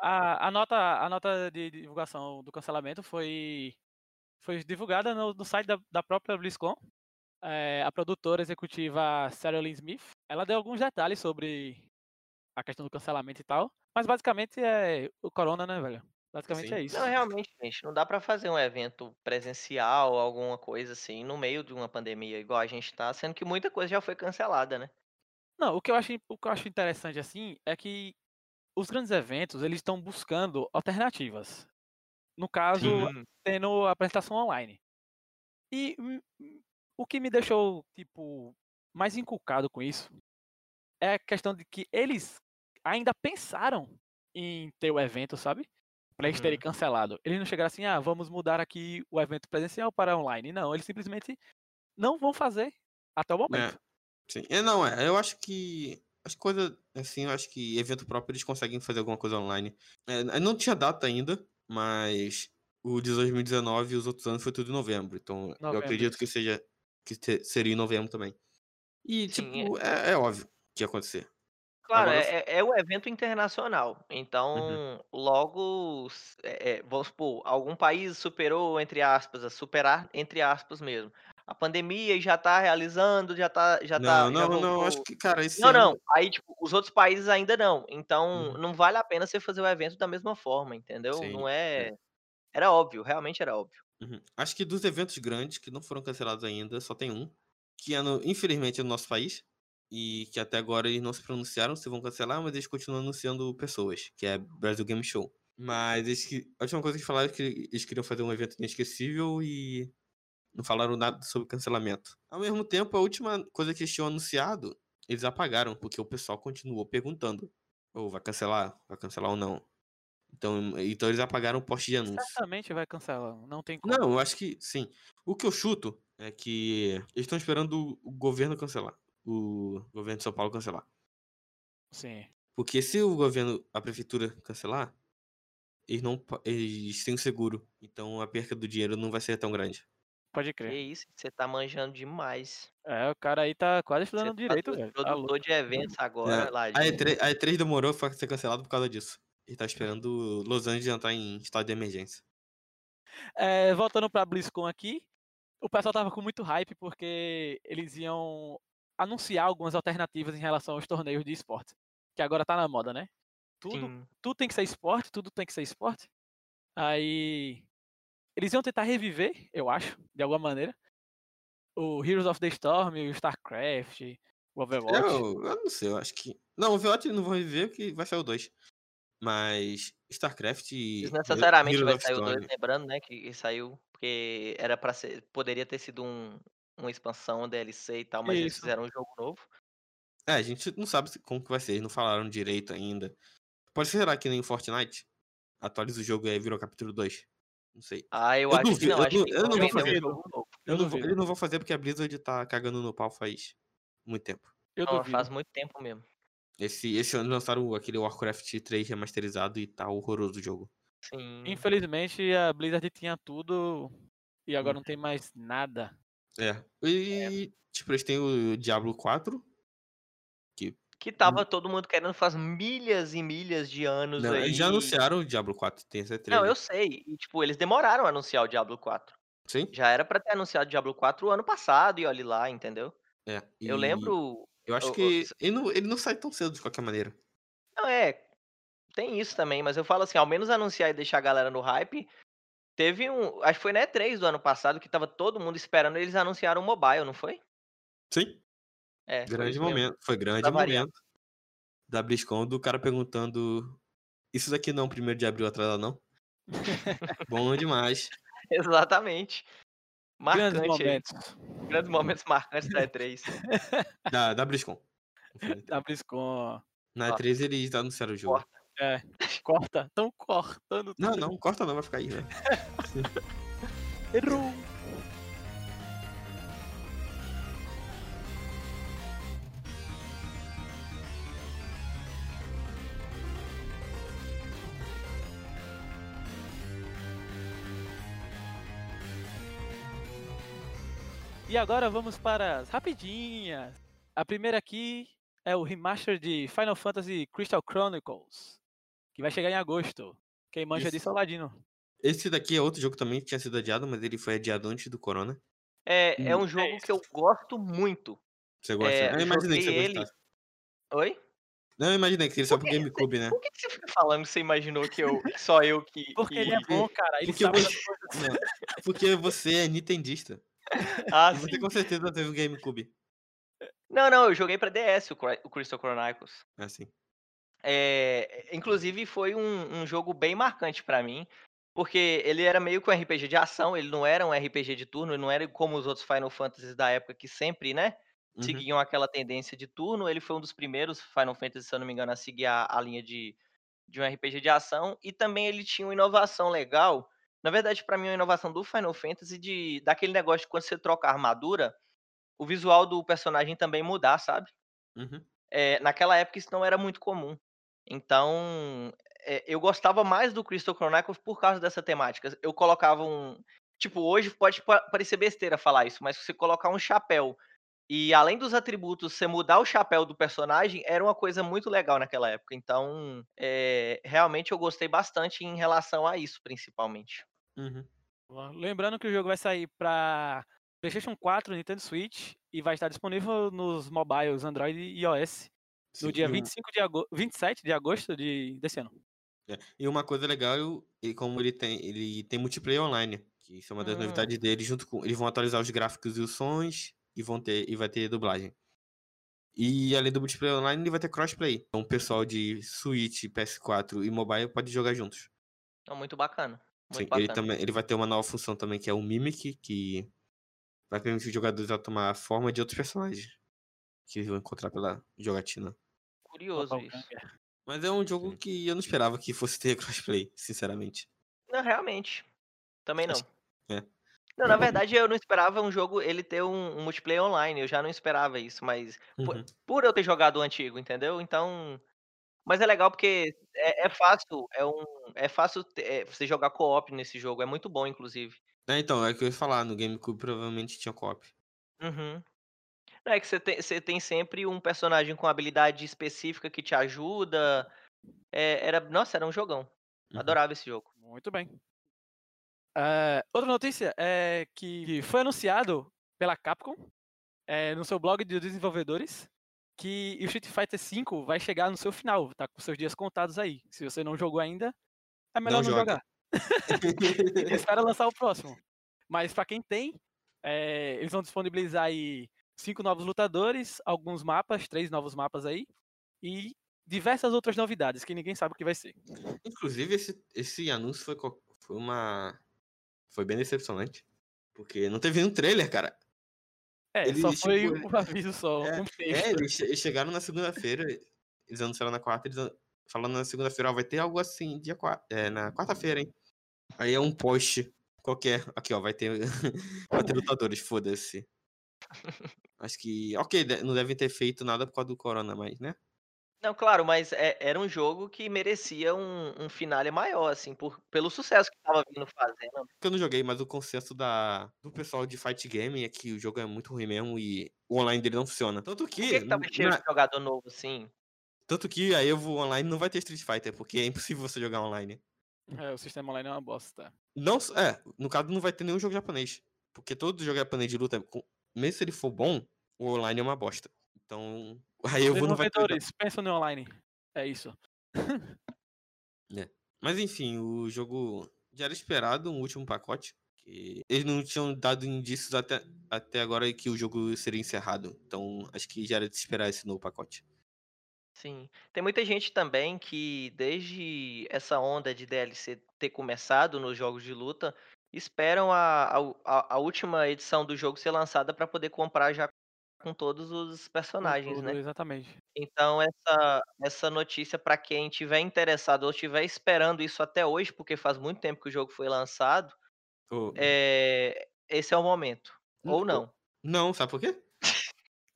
A, a nota, a nota de divulgação do cancelamento foi, foi divulgada no, no site da, da própria BlizzCon. É, a produtora executiva Sarah Lynn Smith, ela deu alguns detalhes sobre a questão do cancelamento e tal, mas basicamente é o corona, né, velho? Basicamente Sim. é isso. Não, realmente, gente, não dá pra fazer um evento presencial, alguma coisa assim, no meio de uma pandemia igual a gente tá, sendo que muita coisa já foi cancelada, né? Não, o que eu acho, o que eu acho interessante assim é que os grandes eventos eles estão buscando alternativas. No caso, Sim. tendo a apresentação online. E o que me deixou, tipo, mais inculcado com isso é a questão de que eles ainda pensaram em ter o evento, sabe? Pra eles terem Uhum. cancelado. Eles não chegaram assim, ah, vamos mudar aqui o evento presencial para online. Não, eles simplesmente não vão fazer até o momento. Sim. É, não, é. Eu acho que. As coisas, assim, eu acho que evento próprio eles conseguem fazer alguma coisa online. É, não tinha data ainda, mas o de 2019 e os outros anos foi tudo em novembro. Então eu Novembro, acredito isso. que seja. que seria em novembro também. E, Sim, tipo, é, é óbvio que ia acontecer. Claro, Agora é, é- é o evento internacional. Uhum. Então, logo, s- é, é, vamos supor, algum país superou, entre aspas, a superar, entre aspas mesmo. A pandemia e já tá realizando, já tá, já Não, tá, já não, não, acho que, cara, esse Não, ano. não. Aí, tipo, os outros países ainda não. Então, Uhum. não vale a pena você fazer o evento da mesma forma, entendeu? Sim, Não é. é. Era óbvio, realmente era óbvio. Uhum. Acho que dos eventos grandes que não foram cancelados ainda, só tem um, que é no, infelizmente é no nosso país, e que até agora eles não se pronunciaram se vão cancelar, mas eles continuam anunciando pessoas, que é Brasil Game Show. Mas eles, a última coisa que falaram é que eles queriam fazer um evento inesquecível e não falaram nada sobre cancelamento. Ao mesmo tempo, a última coisa que eles tinham anunciado, eles apagaram, porque o pessoal continuou perguntando. Ou vai cancelar? Vai cancelar ou não? Então, então eles apagaram o post de anúncio. Certamente vai cancelar. Não tem como. Não, eu acho que sim. O que eu chuto é que eles estão esperando o governo cancelar. O governo de São Paulo cancelar. Sim. Porque se o governo, a prefeitura cancelar, eles não eles têm o seguro. Então a perca do dinheiro não vai ser tão grande. Pode Que crer. isso, você tá manjando demais. É, o cara aí tá quase estudando tá direito, velho. Tá produtor de eventos agora, É, a, Ladinho. E3, a E3 demorou pra ser cancelado por causa disso. Ele tá esperando Los Angeles entrar em estado de emergência. É, voltando pra BlizzCon aqui, o pessoal tava com muito hype porque eles iam anunciar algumas alternativas em relação aos torneios de esporte. Que agora tá na moda, né? Tudo, Sim. tudo tem que ser esporte, tudo tem que ser esporte. Aí eles iam tentar reviver, eu acho, de alguma maneira, o Heroes of the Storm, o StarCraft, o Overwatch. Eu, eu não sei, eu acho que. Não, o Overwatch não vou reviver porque vai sair o 2. Mas StarCraft. Desnecessariamente vai sair o 2, Storm. lembrando, né, que saiu porque era para ser, poderia ter sido um, uma expansão, um DLC e tal, mas eles Isso. fizeram um jogo novo. É, a gente não sabe como que vai ser, eles não falaram direito ainda. Pode ser que nem o Fortnite? Atualiza o jogo e aí virou capítulo 2. Não sei. Ah, eu, Eu acho que não, eu que eu não vou um fazer. jogo novo. Eu Eu não vou, eles não vão fazer porque a Blizzard tá cagando no pau faz muito tempo. Eu Não, faz muito tempo mesmo. Esse, esse ano lançaram aquele Warcraft 3 remasterizado e tá horroroso o jogo. Sim. Infelizmente a Blizzard tinha tudo e agora Hum. não tem mais nada. É. E, tipo, eles têm o Diablo 4. Que tava todo mundo querendo faz milhas e milhas de anos Não, aí. eles já anunciaram o Diablo 4, tem essa trailer. Não, eu sei. E, tipo, eles demoraram a anunciar o Diablo 4. Sim? Já era pra ter anunciado o Diablo 4 o ano passado e olhe lá, entendeu? É. Eu e lembro. Eu acho que ele não, ele não sai tão cedo de qualquer maneira. Não, é. Tem isso também, mas eu falo assim, ao menos anunciar e deixar a galera no hype. Teve um. Acho que foi na E3 do ano passado que tava todo mundo esperando eles anunciaram o mobile, não foi? Sim. É. foi Grande mesmo. momento. Foi grande variar. momento da BlizzCon do cara perguntando. Isso daqui não, primeiro de abril atrasado, não? Bom demais. Exatamente. Grandes Marcante aí. momentos Grandes momentos marcantes da E3. Da, da BlizzCon. da BlizzCon. Na Ó. E3 eles anunciaram o jogo. Corta. É, corta, estão cortando Não, tudo. não, corta não, vai ficar aí, né? Errou. E agora vamos para as rapidinhas. A primeira aqui é o remaster de Final Fantasy Crystal Chronicles, que vai chegar em agosto. Quem manja Isso. disso é o Ladino. Esse daqui é outro jogo também que tinha sido adiado, mas ele foi adiado antes do Corona. É, é Hum, um jogo isso. que eu gosto muito. Você gosta? É, eu imaginei que você ele- gostasse. Oi? Não, eu imaginei que ele só pro GameCube, né? Por que, você fica falando que você imaginou que eu, só eu que. Porque que... ele é bom, cara. Ele Porque sabe você- coisas. Não, porque você é nintendista. Ah, E sim. você com certeza teve um GameCube. Não, não, eu joguei pra DS o, Cry- o Crystal Chronicles. É assim. É, inclusive foi um, um jogo bem marcante pra mim, porque ele era meio que um RPG de ação, ele não era um RPG de turno, ele não era como os outros Final Fantasies da época que sempre, né, Uhum. seguiam aquela tendência de turno. Ele foi um dos primeiros Final Fantasy, se eu não me engano, a seguir a, a linha de, de um RPG de ação, e também ele tinha uma inovação legal. Na verdade, pra mim, uma inovação do Final Fantasy de daquele negócio de quando você troca a armadura, o visual do personagem também mudar, sabe? Uhum. Eh, naquela época isso não era muito comum. Então, eh, eu gostava mais do Crystal Chronicles por causa dessa temática. Eu colocava um tipo, hoje pode pa parecer besteira falar isso, mas você colocar um chapéu E além dos atributos, você mudar o chapéu do personagem era uma coisa muito legal naquela época. Então, eh, realmente eu gostei bastante em relação a isso, principalmente. Uhum. Lembrando que o jogo vai sair para PlayStation 4, Nintendo Switch e vai estar disponível nos mobiles Android e iOS no Sim, dia e um- 25 de agosto, 27 de agosto de, desse ano. É, E uma coisa legal é como ele tem, ele tem multiplayer online, que isso é uma das Hum. novidades dele, junto com. Eles vão atualizar os gráficos e os sons e vão ter. E vai ter dublagem. E além do multiplayer online, ele vai ter crossplay. Então o pessoal de Switch, PS4 e mobile pode jogar juntos. Então, muito bacana. Muito Sim, ele bacana. também ele vai ter uma nova função também, que é o Mimic, que vai permitir os jogadores a tomar a forma de outros personagens que eles vão encontrar pela jogatina. Curioso isso. Mas é um jogo que eu não esperava que fosse ter crossplay, sinceramente. Não, realmente. Também não. É. Não, na verdade eu não esperava um jogo ele ter um, um multiplayer online, eu já não esperava isso, mas por, Uhum. por eu ter jogado o antigo, entendeu? Então, mas é legal porque é, é fácil, é um, é fácil ter- é, você jogar co-op nesse jogo, é muito bom, inclusive. É, então, é o que eu ia falar, no GameCube provavelmente tinha co-op. Uhum. É que você tem, você tem sempre um personagem com habilidade específica que te ajuda. É, era, nossa, era um jogão. Uhum. Adorava esse jogo. Muito bem. É, outra notícia é que foi anunciado pela Capcom é, no seu blog de desenvolvedores que o Street Fighter V vai chegar no seu final, tá com seus dias contados aí. Se você não jogou ainda, é melhor Não não, joga. jogar. Espera lançar o próximo. Mas pra quem tem, é, eles vão disponibilizar aí cinco novos lutadores, alguns mapas, três novos mapas aí, e diversas outras novidades que ninguém sabe o que vai ser. Inclusive, esse, esse anúncio foi, foi uma. Foi bem decepcionante. Porque não teve nenhum trailer, cara. É, Ele, só foi tipo, um aviso só, é- um. É, eles, che- eles chegaram na segunda-feira, eles anunciaram na quarta, eles an- falando na segunda-feira, ó, vai ter algo assim, dia é, na quarta-feira, hein? Aí é um post qualquer. Aqui, ó, vai ter. vai ter lutadores, foda-se. Acho que. Ok, não devem ter feito nada por causa do Corona, mas, né? Não, claro, mas é- era um jogo que merecia um, um finale maior, assim, por, pelo sucesso que tava vindo fazendo. Porque eu não joguei, mas o consenso da, do pessoal de Fight Game é que o jogo é muito ruim mesmo e o online dele não funciona. Tanto que. Por que, que tava cheio na- de jogador novo, assim? Tanto que a Evo Online não vai ter Street Fighter, porque é impossível você jogar online. É, o sistema online é uma bosta. Não, é, no caso não vai ter nenhum jogo japonês. Porque todo jogo japonês de luta, com- mesmo se ele for bom, o online é uma bosta. Então, a Evo não vai ter. Desenvolvedores, pensam no online. É isso. Mas enfim, o jogo já era esperado, um último pacote. Que eles não tinham dado indícios até, até agora que o jogo seria encerrado. Então, acho que já era de esperar esse novo pacote. Sim. Tem muita gente também que, desde essa onda de DLC ter começado nos jogos de luta, esperam a, a, a- última edição do jogo ser lançada para poder comprar já com todos os personagens, tudo, né? Exatamente. Então, essa, essa notícia, para quem tiver interessado ou estiver esperando isso até hoje, porque faz muito tempo que o jogo foi lançado, Ô, é, esse é o momento. Hum, Ou não. Não, sabe por quê?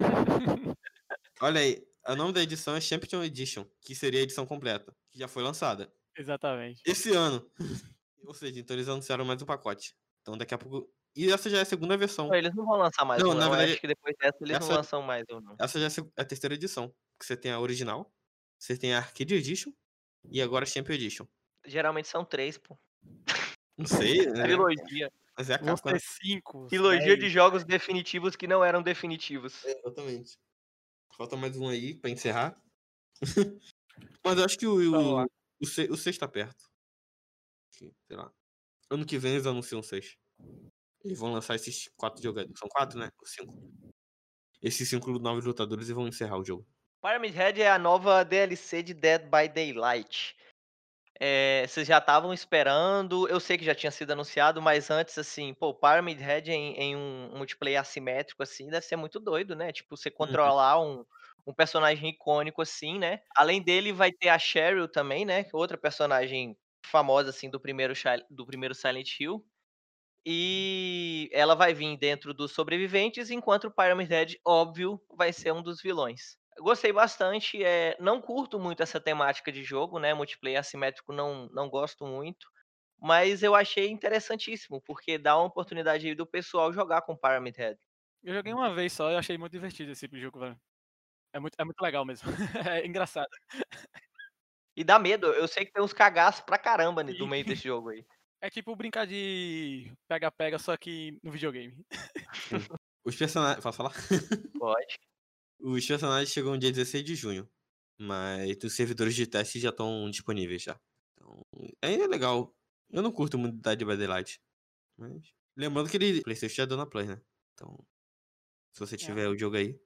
Olha aí, o nome da edição é Champion Edition, que seria a edição completa, que já foi lançada. Exatamente. Esse ano. Ou seja, então eles anunciaram mais um pacote. Então daqui a pouco. E essa já é a segunda versão. Não, Eles não vão lançar mais Não, um, na não. Eu verdade, acho que depois dessa eles essa- não lançam mais um, não. Essa já é a seg- a terceira edição. Que você tem a original, você tem a Arcade Edition e agora a Champion Edition. Geralmente são três, pô. Não sei, né? Trilogia. Mas é a Capcom. ter cinco. Trilogia de jogos definitivos que não eram definitivos. É, exatamente. Falta mais um aí pra encerrar. Mas eu acho que o, o, o, 6, o seis tá perto. Sei lá. Ano que vem eles anunciam 6. Eles vão lançar esses quatro jogadores. São quatro, né? Ou cinco. Esses cinco novos lutadores e vão encerrar o jogo. Pyramid Head é a nova DLC de Dead by Daylight. É, vocês já estavam esperando, eu sei que já tinha sido anunciado, mas antes, assim, pô, Pyramid Head em, em um multiplayer assimétrico, assim, deve ser muito doido, né? Tipo, você controlar um, um personagem icônico, assim, né? Além dele, vai ter a Cheryl também, né? Outra personagem famosa, assim, do primeiro, do primeiro Silent Hill. E ela vai vir dentro dos sobreviventes, enquanto o Pyramid Head, óbvio, vai ser um dos vilões. Gostei bastante, é, não curto muito essa temática de jogo, né? Multiplayer assimétrico não, não gosto muito. Mas eu achei interessantíssimo, porque dá uma oportunidade aí do pessoal jogar com Pyramid Head. Eu joguei uma vez só e achei muito divertido esse tipo jogo, velho. É muito, é muito legal mesmo. é engraçado. E dá medo, eu sei que tem uns cagaços pra caramba no Sim. meio desse jogo aí. É tipo brincar de pega-pega, só que no videogame. Os personagens. Posso falar? Pode. Os personagens chegam dia 16 de junho. Mas os servidores de teste já estão disponíveis já. Então, é legal. Eu não curto muito Dead by Daylight. Mas. Lembrando que ele. PlayStation já deu na Play, né? Então. Se você tiver o jogo aí.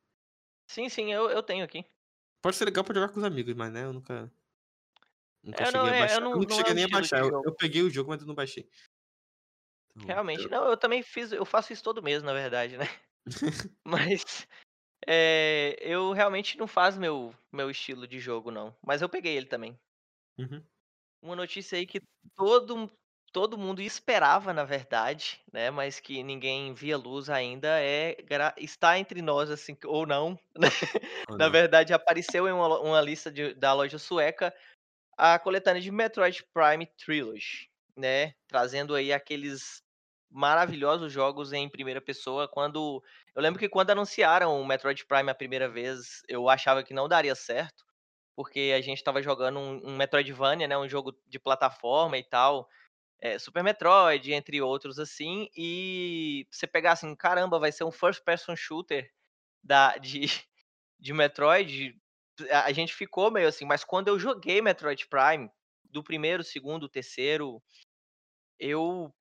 Sim, sim, eu, eu tenho aqui. Pode ser legal pra jogar com os amigos, mas né, eu nunca. Nunca Eu não- é, eu baixar. Eu, não- nunca não é cheguei nem a baixar. Eu, eu peguei o jogo, mas eu não baixei. Então, Realmente. eu- Não, eu também fiz, eu faço isso todo mês, na verdade, né? Mas é, eu realmente não faz meu, meu estilo de jogo, não. Mas eu peguei ele também. Uhum. Uma notícia aí que todo, todo mundo esperava, na verdade, né? Mas que ninguém via luz ainda é está entre nós, assim, ou não. né? Ou Na não. verdade, apareceu em uma, uma lista de- da loja sueca a coletânea de Metroid Prime Trilogy, né? Trazendo aí aqueles maravilhosos jogos em primeira pessoa. Quando eu lembro que quando anunciaram o Metroid Prime a primeira vez, eu achava que não daria certo, porque a gente estava jogando um, um Metroidvania, né? Um jogo de plataforma e tal. é, Super Metroid, entre outros assim, e você pegar assim, caramba, vai ser um first person shooter da, de, de Metroid, a gente ficou meio assim, mas quando eu joguei Metroid Prime, do primeiro, segundo, terceiro, eu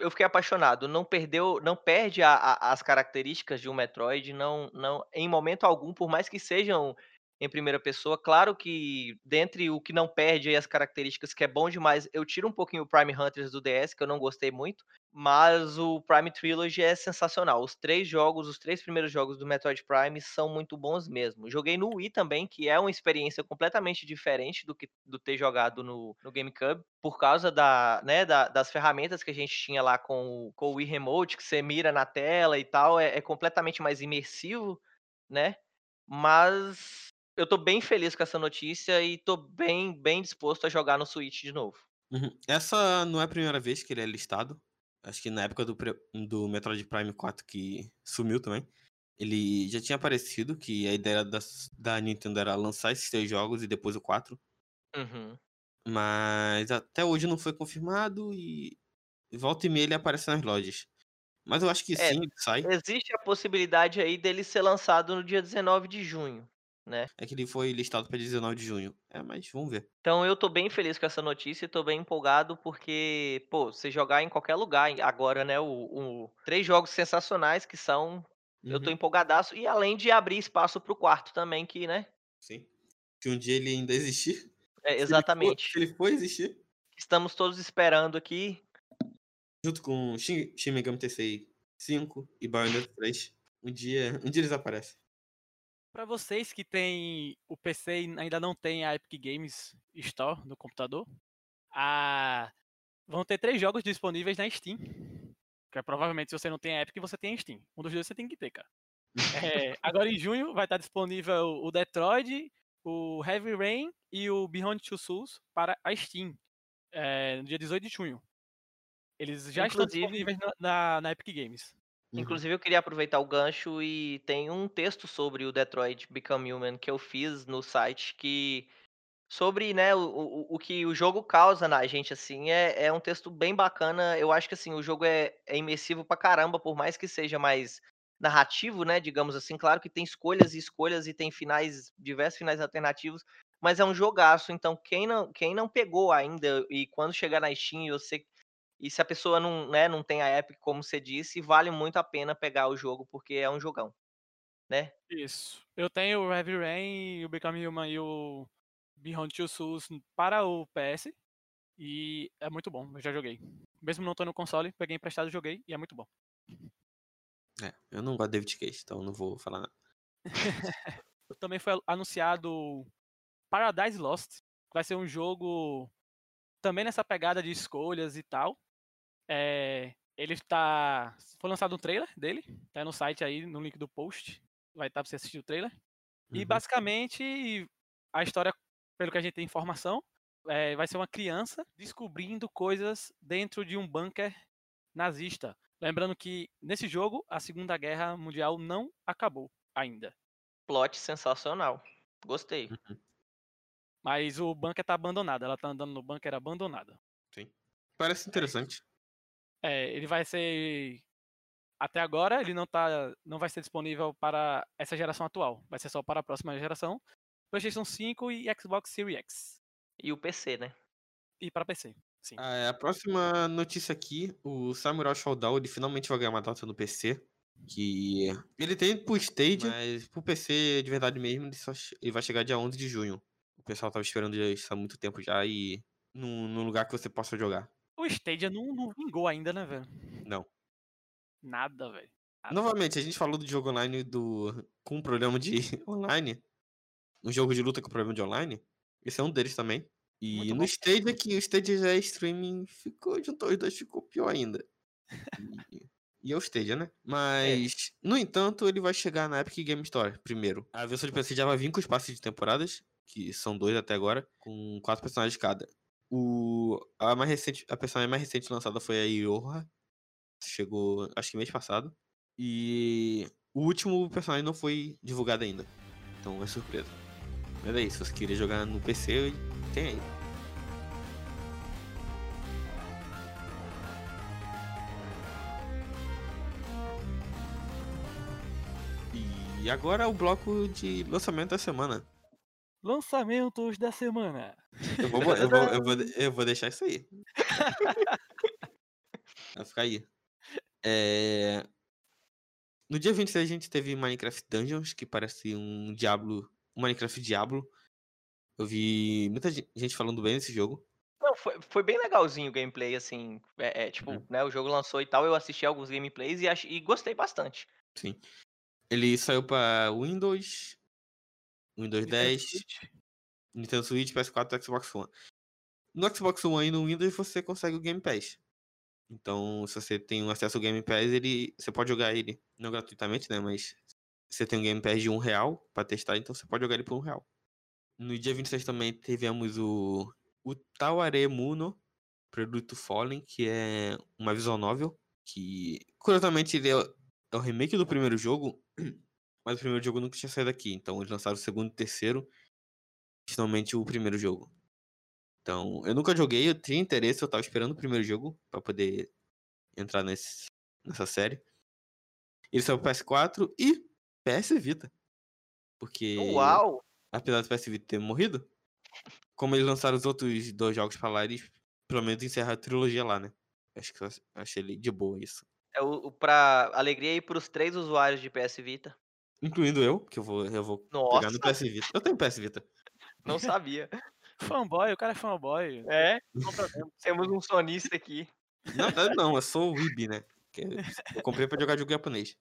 eu fiquei apaixonado. Não perdeu, não perde a- a- as características de um Metroid, não, não, em momento algum, por mais que sejam em primeira pessoa. Claro que dentre o que não perde aí as características, que é bom demais, eu tiro um pouquinho o Prime Hunters do DS, que eu não gostei muito. Mas o Prime Trilogy é sensacional. Os três jogos, os três primeiros jogos do Metroid Prime são muito bons mesmo. Joguei no Wii também, que é uma experiência completamente diferente do que do ter jogado no, no GameCube, por causa da, né, da- das ferramentas que a gente tinha lá com, o- com o Wii Remote, que você mira na tela e tal, é, é completamente mais imersivo, né? Mas eu tô bem feliz com essa notícia e tô bem, bem disposto a jogar no Switch de novo. Uhum. Essa não é a primeira vez que ele é listado. Acho que na época do, do Metroid Prime 4 que sumiu também. Ele já tinha aparecido que a ideia da, da Nintendo era lançar esses três jogos e depois o 4. Uhum. Mas até hoje não foi confirmado e volta e meia ele aparece nas lojas. Mas eu acho que É, sim, sai. Existe a possibilidade aí dele ser lançado no dia 19 de junho, né? É que ele foi listado para 19 de junho. É, mas vamos ver. Então eu tô bem feliz com essa notícia e tô bem empolgado porque, pô, você jogar em qualquer lugar agora, né? O, o- três jogos sensacionais que são. Eu tô Uhum, empolgadaço. E além de abrir espaço pro quarto também, que, né? Sim. Se um dia ele ainda existir. É, se ele for- exatamente. Se ele for existir. Estamos todos esperando aqui. junto com Shin, Shin Megami Tensei 5 e Bayonetta 3. Um dia, um dia eles aparecem. Pra vocês que tem o PC e ainda não tem a Epic Games Store no computador, a... vão ter três jogos disponíveis na Steam. Que é, provavelmente se você não tem a Epic, você tem a Steam. Um dos dois você tem que ter, cara. É, agora em junho vai estar disponível o Detroit, o Heavy Rain e o Beyond Two Souls para a Steam. é, no dia 18 de junho. Eles já estão Inclusive- disponíveis na, na- na Epic Games. Uhum. Inclusive, eu queria aproveitar o gancho e tem um texto sobre o Detroit Become Human que eu fiz no site que sobre né, o, o, o que o jogo causa na gente, assim, é, é um texto bem bacana. Eu acho que assim, o jogo é, é imersivo pra caramba, por mais que seja mais narrativo, né? Digamos assim, claro que tem escolhas e escolhas e tem finais, diversos finais alternativos, mas é um jogaço. Então, quem não, quem não pegou ainda, e quando chegar na Steam, sei e se a pessoa não, né, não tem a Epic, como você disse, vale muito a pena pegar o jogo, porque é um jogão, né? Isso. Eu tenho o Heavy Rain, o Become Human e o Beyond Two Souls para o PS. E é muito bom, eu já joguei. Mesmo não tô no console, peguei emprestado e joguei e é muito bom. É, eu não gosto de David Cage, então não vou falar nada. Também foi anunciado Paradise Lost, que vai ser um jogo também nessa pegada de escolhas e tal. É, ele tá. Foi lançado um trailer dele, tá no site aí, no link do post. Vai estar pra você assistir o trailer. E Uhum. basicamente, a história, pelo que a gente tem informação, é, vai ser uma criança descobrindo coisas dentro de um bunker nazista. Lembrando que nesse jogo a Segunda Guerra Mundial não acabou ainda. Plot sensacional. Gostei. Uhum. Mas o bunker tá abandonado. Ela tá andando no bunker abandonado. Parece interessante. É, ele vai ser. Até agora, ele não, tá, não vai ser disponível para essa geração atual. Vai ser só para a próxima geração. PlayStation 5 e Xbox Series X. E o PC, né? E para PC. Sim. Ah, a próxima notícia aqui, o Samurai Showdown, ele finalmente vai ganhar uma data no PC. Que ele tem pro Stage, mas pro PC de verdade mesmo, ele, só ele vai chegar dia 11 de junho. O pessoal tava esperando isso há muito tempo já e num, num lugar que você possa jogar. O Stadia não, não vingou ainda, né, velho? Não. Nada, velho. Novamente, a gente falou do jogo online do com um problema de online. Um jogo de luta com problema de online. Esse é um deles também. E Muito no bom. Stadia, que o Stadia já é streaming, ficou, juntou os dois, ficou pior ainda. E, e é o Stadia, né? Mas, no entanto, ele vai chegar na Epic Game Store primeiro. A versão de PC já vai vir com os passes de temporadas, que são dois até agora, com quatro personagens cada. O, a, mais recente, a personagem mais recente lançada foi a Ioha. Chegou, acho que mês passado. E o último personagem não foi divulgado ainda. Então é surpresa. Mas é isso, se você querer jogar no PC, tem aí. E agora o bloco de lançamento da semana. Lançamentos da semana. Eu vou, eu vou, eu vou, eu vou deixar isso aí. Vai ficar aí. É... No dia 26 a gente teve Minecraft Dungeons, que parece um Diablo. Um Minecraft Diablo. Eu vi muita gen- gente falando bem desse jogo. Não, foi, foi bem legalzinho o gameplay, assim. É, é, tipo, Hum. né? O jogo lançou e tal, eu assisti alguns gameplays e, ach- e gostei bastante. Sim. Ele saiu pra Windows, Windows Nintendo 10, Switch. Nintendo Switch, PS4 e Xbox One. No Xbox One e no Windows você consegue o Game Pass. Então, se você tem um acesso ao Game Pass, ele, você pode jogar ele, não gratuitamente, né? Mas você tem um Game Pass de um real pra testar, então você pode jogar ele por um real. No dia 26 também tivemos o, o Taware Muno, Produto Fallen, que é uma visual novel, que curiosamente ele é, é o remake do primeiro jogo, mas o primeiro jogo nunca tinha saído aqui, então eles lançaram o segundo e o terceiro, finalmente o primeiro jogo. Então, eu nunca joguei, eu tinha interesse, eu tava esperando o primeiro jogo pra poder entrar nesse, nessa série. Ele saiu pro PS4 e PS Vita. Porque, Uau! apesar do PS Vita ter morrido, como eles lançaram os outros dois jogos pra lá, eles pelo menos encerraram a trilogia lá, né? Acho que eu achei de boa isso. É o, o pra alegria aí pros três usuários de PS Vita. Incluindo eu, que eu vou, eu vou pegar no PS Vita. Eu tenho PS Vita. não sabia. Fanboy, o cara é fanboy. É, Não tem problema. temos um sonista aqui. Na verdade, não, eu sou o Weeb, né? Eu comprei pra jogar jogo japonês.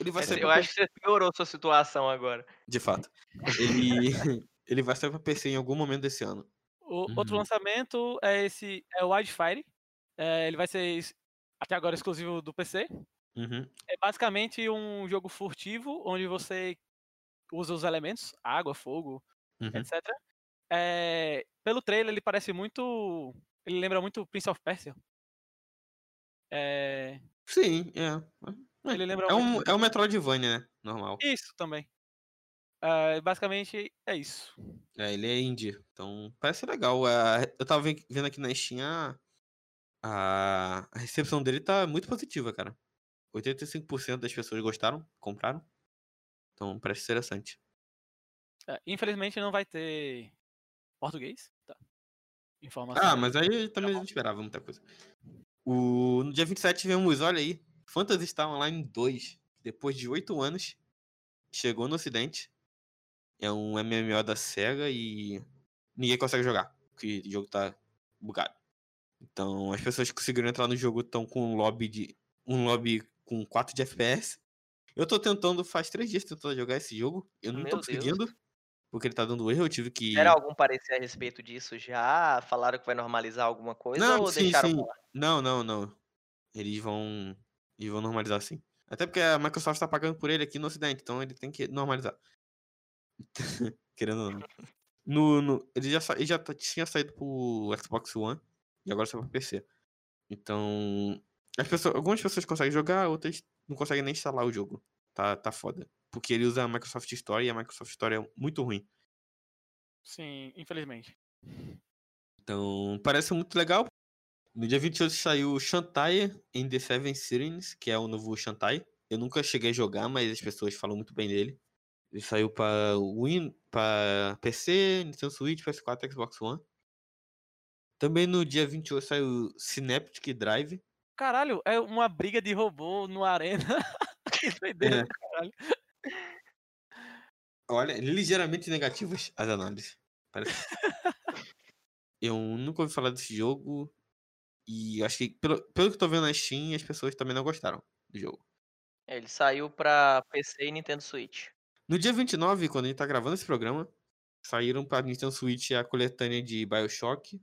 Ele vai Mas sair eu acho que você piorou sua situação agora. De fato. Ele, ele vai sair pra PC em algum momento desse ano. O outro Uhum. lançamento é esse, é o Wildfire. É, ele vai ser até agora exclusivo do PC. Uhum. É basicamente um jogo furtivo onde você usa os elementos, água, fogo, Uhum. etc. É, pelo trailer ele parece muito, ele lembra muito Prince of Persia. É, Sim, é. ele lembra É muito um, é um Metroidvania, né? Normal. isso também. É, basicamente é isso. É, ele é indie. Então, parece legal. Eu tava ve- vendo aqui na Steam, a, a a recepção dele tá muito positiva, cara. 85% das pessoas gostaram, compraram. Então, parece interessante. É, infelizmente não vai ter português. Tá. Informação. Ah, mas aí também a gente esperava muita coisa. O, no dia 27 tivemos, olha aí, Phantasy Star Online 2. Depois de 8 anos, chegou no ocidente. É um MMO da SEGA e ninguém consegue jogar, porque o jogo tá bugado. Então, as pessoas que conseguiram entrar no jogo estão com um lobby de um lobby com 4 de FPS. Eu tô tentando, faz 3 dias tentando jogar esse jogo. Eu não Meu tô Deus. conseguindo, porque ele tá dando erro. Eu tive que. Tiveram algum parecer a respeito disso já? Falaram que vai normalizar alguma coisa Não, ou sim, deixaram sim. Não, não, não. Eles vão. Eles vão normalizar sim. Até porque a Microsoft tá pagando por ele aqui no Ocidente, então ele tem que normalizar. Querendo ou não. No, no, ele já, ele já tinha saído pro Xbox One e agora saiu pro PC. Então. As pessoas, algumas pessoas conseguem jogar, outras não conseguem nem instalar o jogo. Tá, tá foda. Porque ele usa a Microsoft Store e a Microsoft Store é muito ruim. Sim, infelizmente. Então, parece muito legal. No dia 28 saiu Shantae in the Seven Sirens, que é o novo Shantae. Eu nunca cheguei a jogar, mas as pessoas falam muito bem dele. Ele saiu para Win, para PC, Nintendo Switch, PS4, Xbox One. Também no dia 28 saiu Synaptic Drive. Caralho, é uma briga de robô no arena. que doideira, É. do caralho. Olha, ligeiramente negativas as análises. Parece. eu nunca ouvi falar desse jogo. E acho que, pelo, pelo que eu tô vendo na Steam, as pessoas também não gostaram do jogo. É, Ele saiu pra PC e Nintendo Switch. No dia 29, quando a gente tá gravando esse programa, saíram pra Nintendo Switch a coletânea de Bioshock,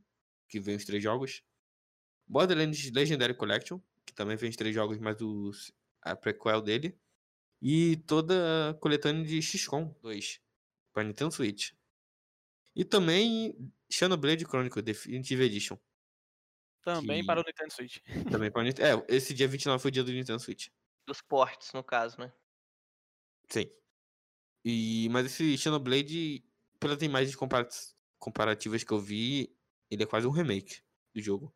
que vem os três jogos. Borderlands Legendary Collection, que também vem os três jogos, mais os, a prequel dele. E toda a coletânea de XCOM 2 pra Nintendo Switch. E também Xenoblade Chronicle Definitive Edition. Também Que- para o Nintendo Switch. Também pra Nintendo. É, esse dia 29 foi o dia do Nintendo Switch. Dos ports, no caso, né? Sim. E, mas esse Xenoblade, pelas imagens compara- comparativas que eu vi, ele é quase um remake do jogo.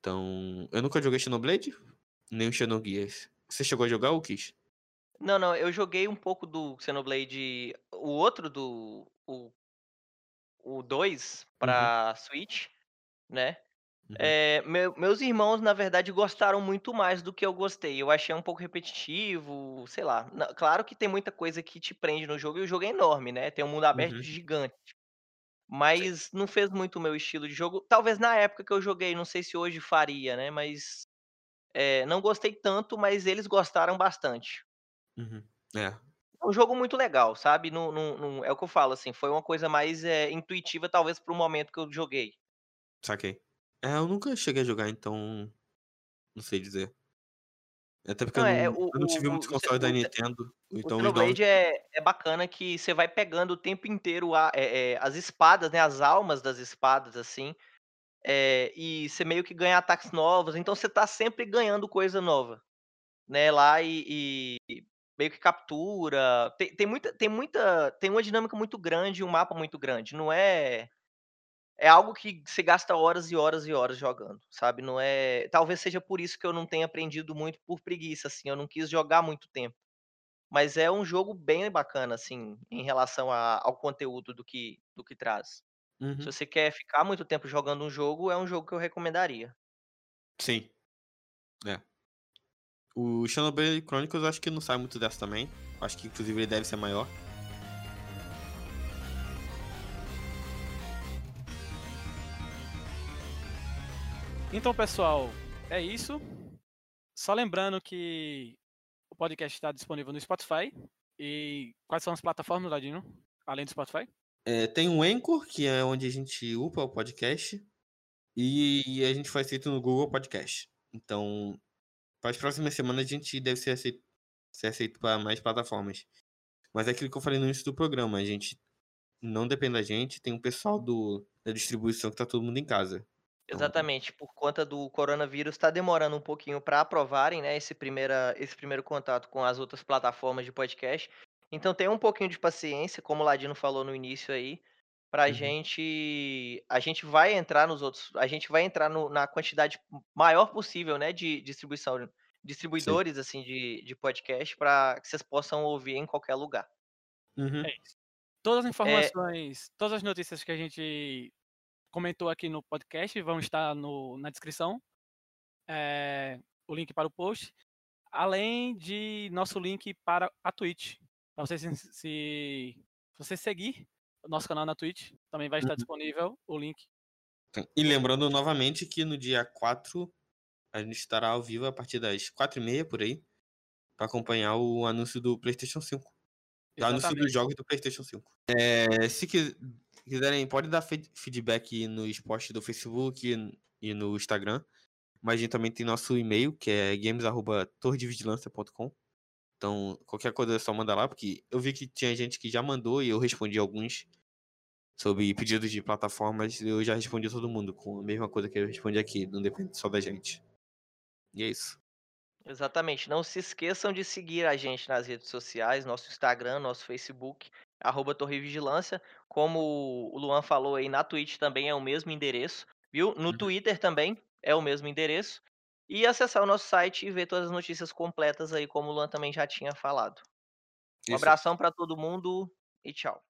Então, eu nunca joguei Xenoblade, nem o Xenogears. Você chegou a jogar ou quis? Não, não, eu joguei um pouco do Xenoblade. O outro do. O, o 2 pra Switch, né? Uhum. É, meu- meus irmãos, na verdade, gostaram muito mais do que eu gostei. Eu achei um pouco repetitivo, sei lá. Claro que tem muita coisa que te prende no jogo e o jogo é enorme, né? Tem um mundo aberto Uhum. gigante. Mas não fez muito o meu estilo de jogo. Talvez na época que eu joguei, não sei se hoje faria, né? Mas é, não gostei tanto, mas eles gostaram bastante. Uhum. É, É um jogo muito legal, sabe? Não, não- não- é o que eu falo, assim, foi uma coisa mais é, intuitiva, talvez, pro momento que eu joguei. saquei. É, eu nunca cheguei a jogar, então. Não sei dizer. Até porque Não, eu, é, não, o- eu não tive o- muitos o- consoles da o- Nintendo. O Então. Xenoblade é, é bacana que você vai pegando o tempo inteiro a- é, é, as espadas, né? As almas das espadas, assim. é, e você meio que ganha ataques novos. Então você tá sempre ganhando coisa nova. Né? Lá e, e meio que captura. Tem, tem muita. Tem muita. Tem uma dinâmica muito grande e um mapa muito grande. Não é. É algo que você gasta horas e horas e horas jogando, sabe? Não é. Talvez seja por isso que eu não tenha aprendido muito por preguiça, assim. Eu não quis jogar muito tempo. Mas é um jogo bem bacana, assim, em relação a- ao conteúdo do que, do que traz. Uhum. Se você quer ficar muito tempo jogando um jogo, é um jogo que eu recomendaria. Sim. É. O Xenoblade Chronicles eu acho que não sai muito dessa também. Acho que inclusive ele deve ser maior. Então, pessoal, é isso. Só lembrando que o podcast está disponível no Spotify. E quais são as plataformas, Ladino? Além do Spotify? É, tem o Anchor, que é onde a gente upa o podcast. E a gente faz feito no Google Podcast. Então, para as próximas semanas a gente deve ser aceito, ser aceito para mais plataformas. Mas é aquilo que eu falei no início do programa, a gente não depende da gente, tem um pessoal do, da distribuição que tá todo mundo em casa. Então, Exatamente, por conta do coronavírus, está demorando um pouquinho para aprovarem, né, esse, primeira, esse primeiro contato com as outras plataformas de podcast. Então tenha um pouquinho de paciência, como o Ladino falou no início aí, pra Uhum. gente. A gente vai entrar nos outros. A gente vai entrar no- na quantidade maior possível, né, de distribuição, distribuidores assim de, de podcast para que vocês possam ouvir em qualquer lugar. Uhum. É isso. Todas as informações, todas as notícias que a gente comentou aqui no podcast vão estar no, na descrição. É, o link para o post. Além de nosso link para a Twitch. Para você se, se, você seguir o nosso canal na Twitch, também vai estar Uhum. disponível o link. E lembrando novamente que no dia 4 a gente estará ao vivo a partir das 4h30 por aí. Para acompanhar o anúncio do PlayStation 5. O anúncio dos jogos do PlayStation 5. É, se qui- quiserem, pode dar fe- feedback nos posts do Facebook e- no Instagram. Mas a gente também tem nosso e-mail, que é games.torredevigilância.com. Então, qualquer coisa é só mandar lá, porque eu vi que tinha gente que já mandou e eu respondi alguns sobre pedidos de plataformas. Eu já respondi todo mundo com a mesma coisa que eu respondi aqui, não depende só da gente. E é isso. Exatamente. Não se esqueçam de seguir a gente nas redes sociais, nosso Instagram, nosso Facebook, arroba Torre Vigilância. Como o Luan falou aí, na Twitch também é o mesmo endereço, viu? No Uhum. Twitter também é o mesmo endereço. E acessar o nosso site e ver todas as notícias completas aí, como o Luan também já tinha falado. Um Isso. abração para todo mundo e tchau.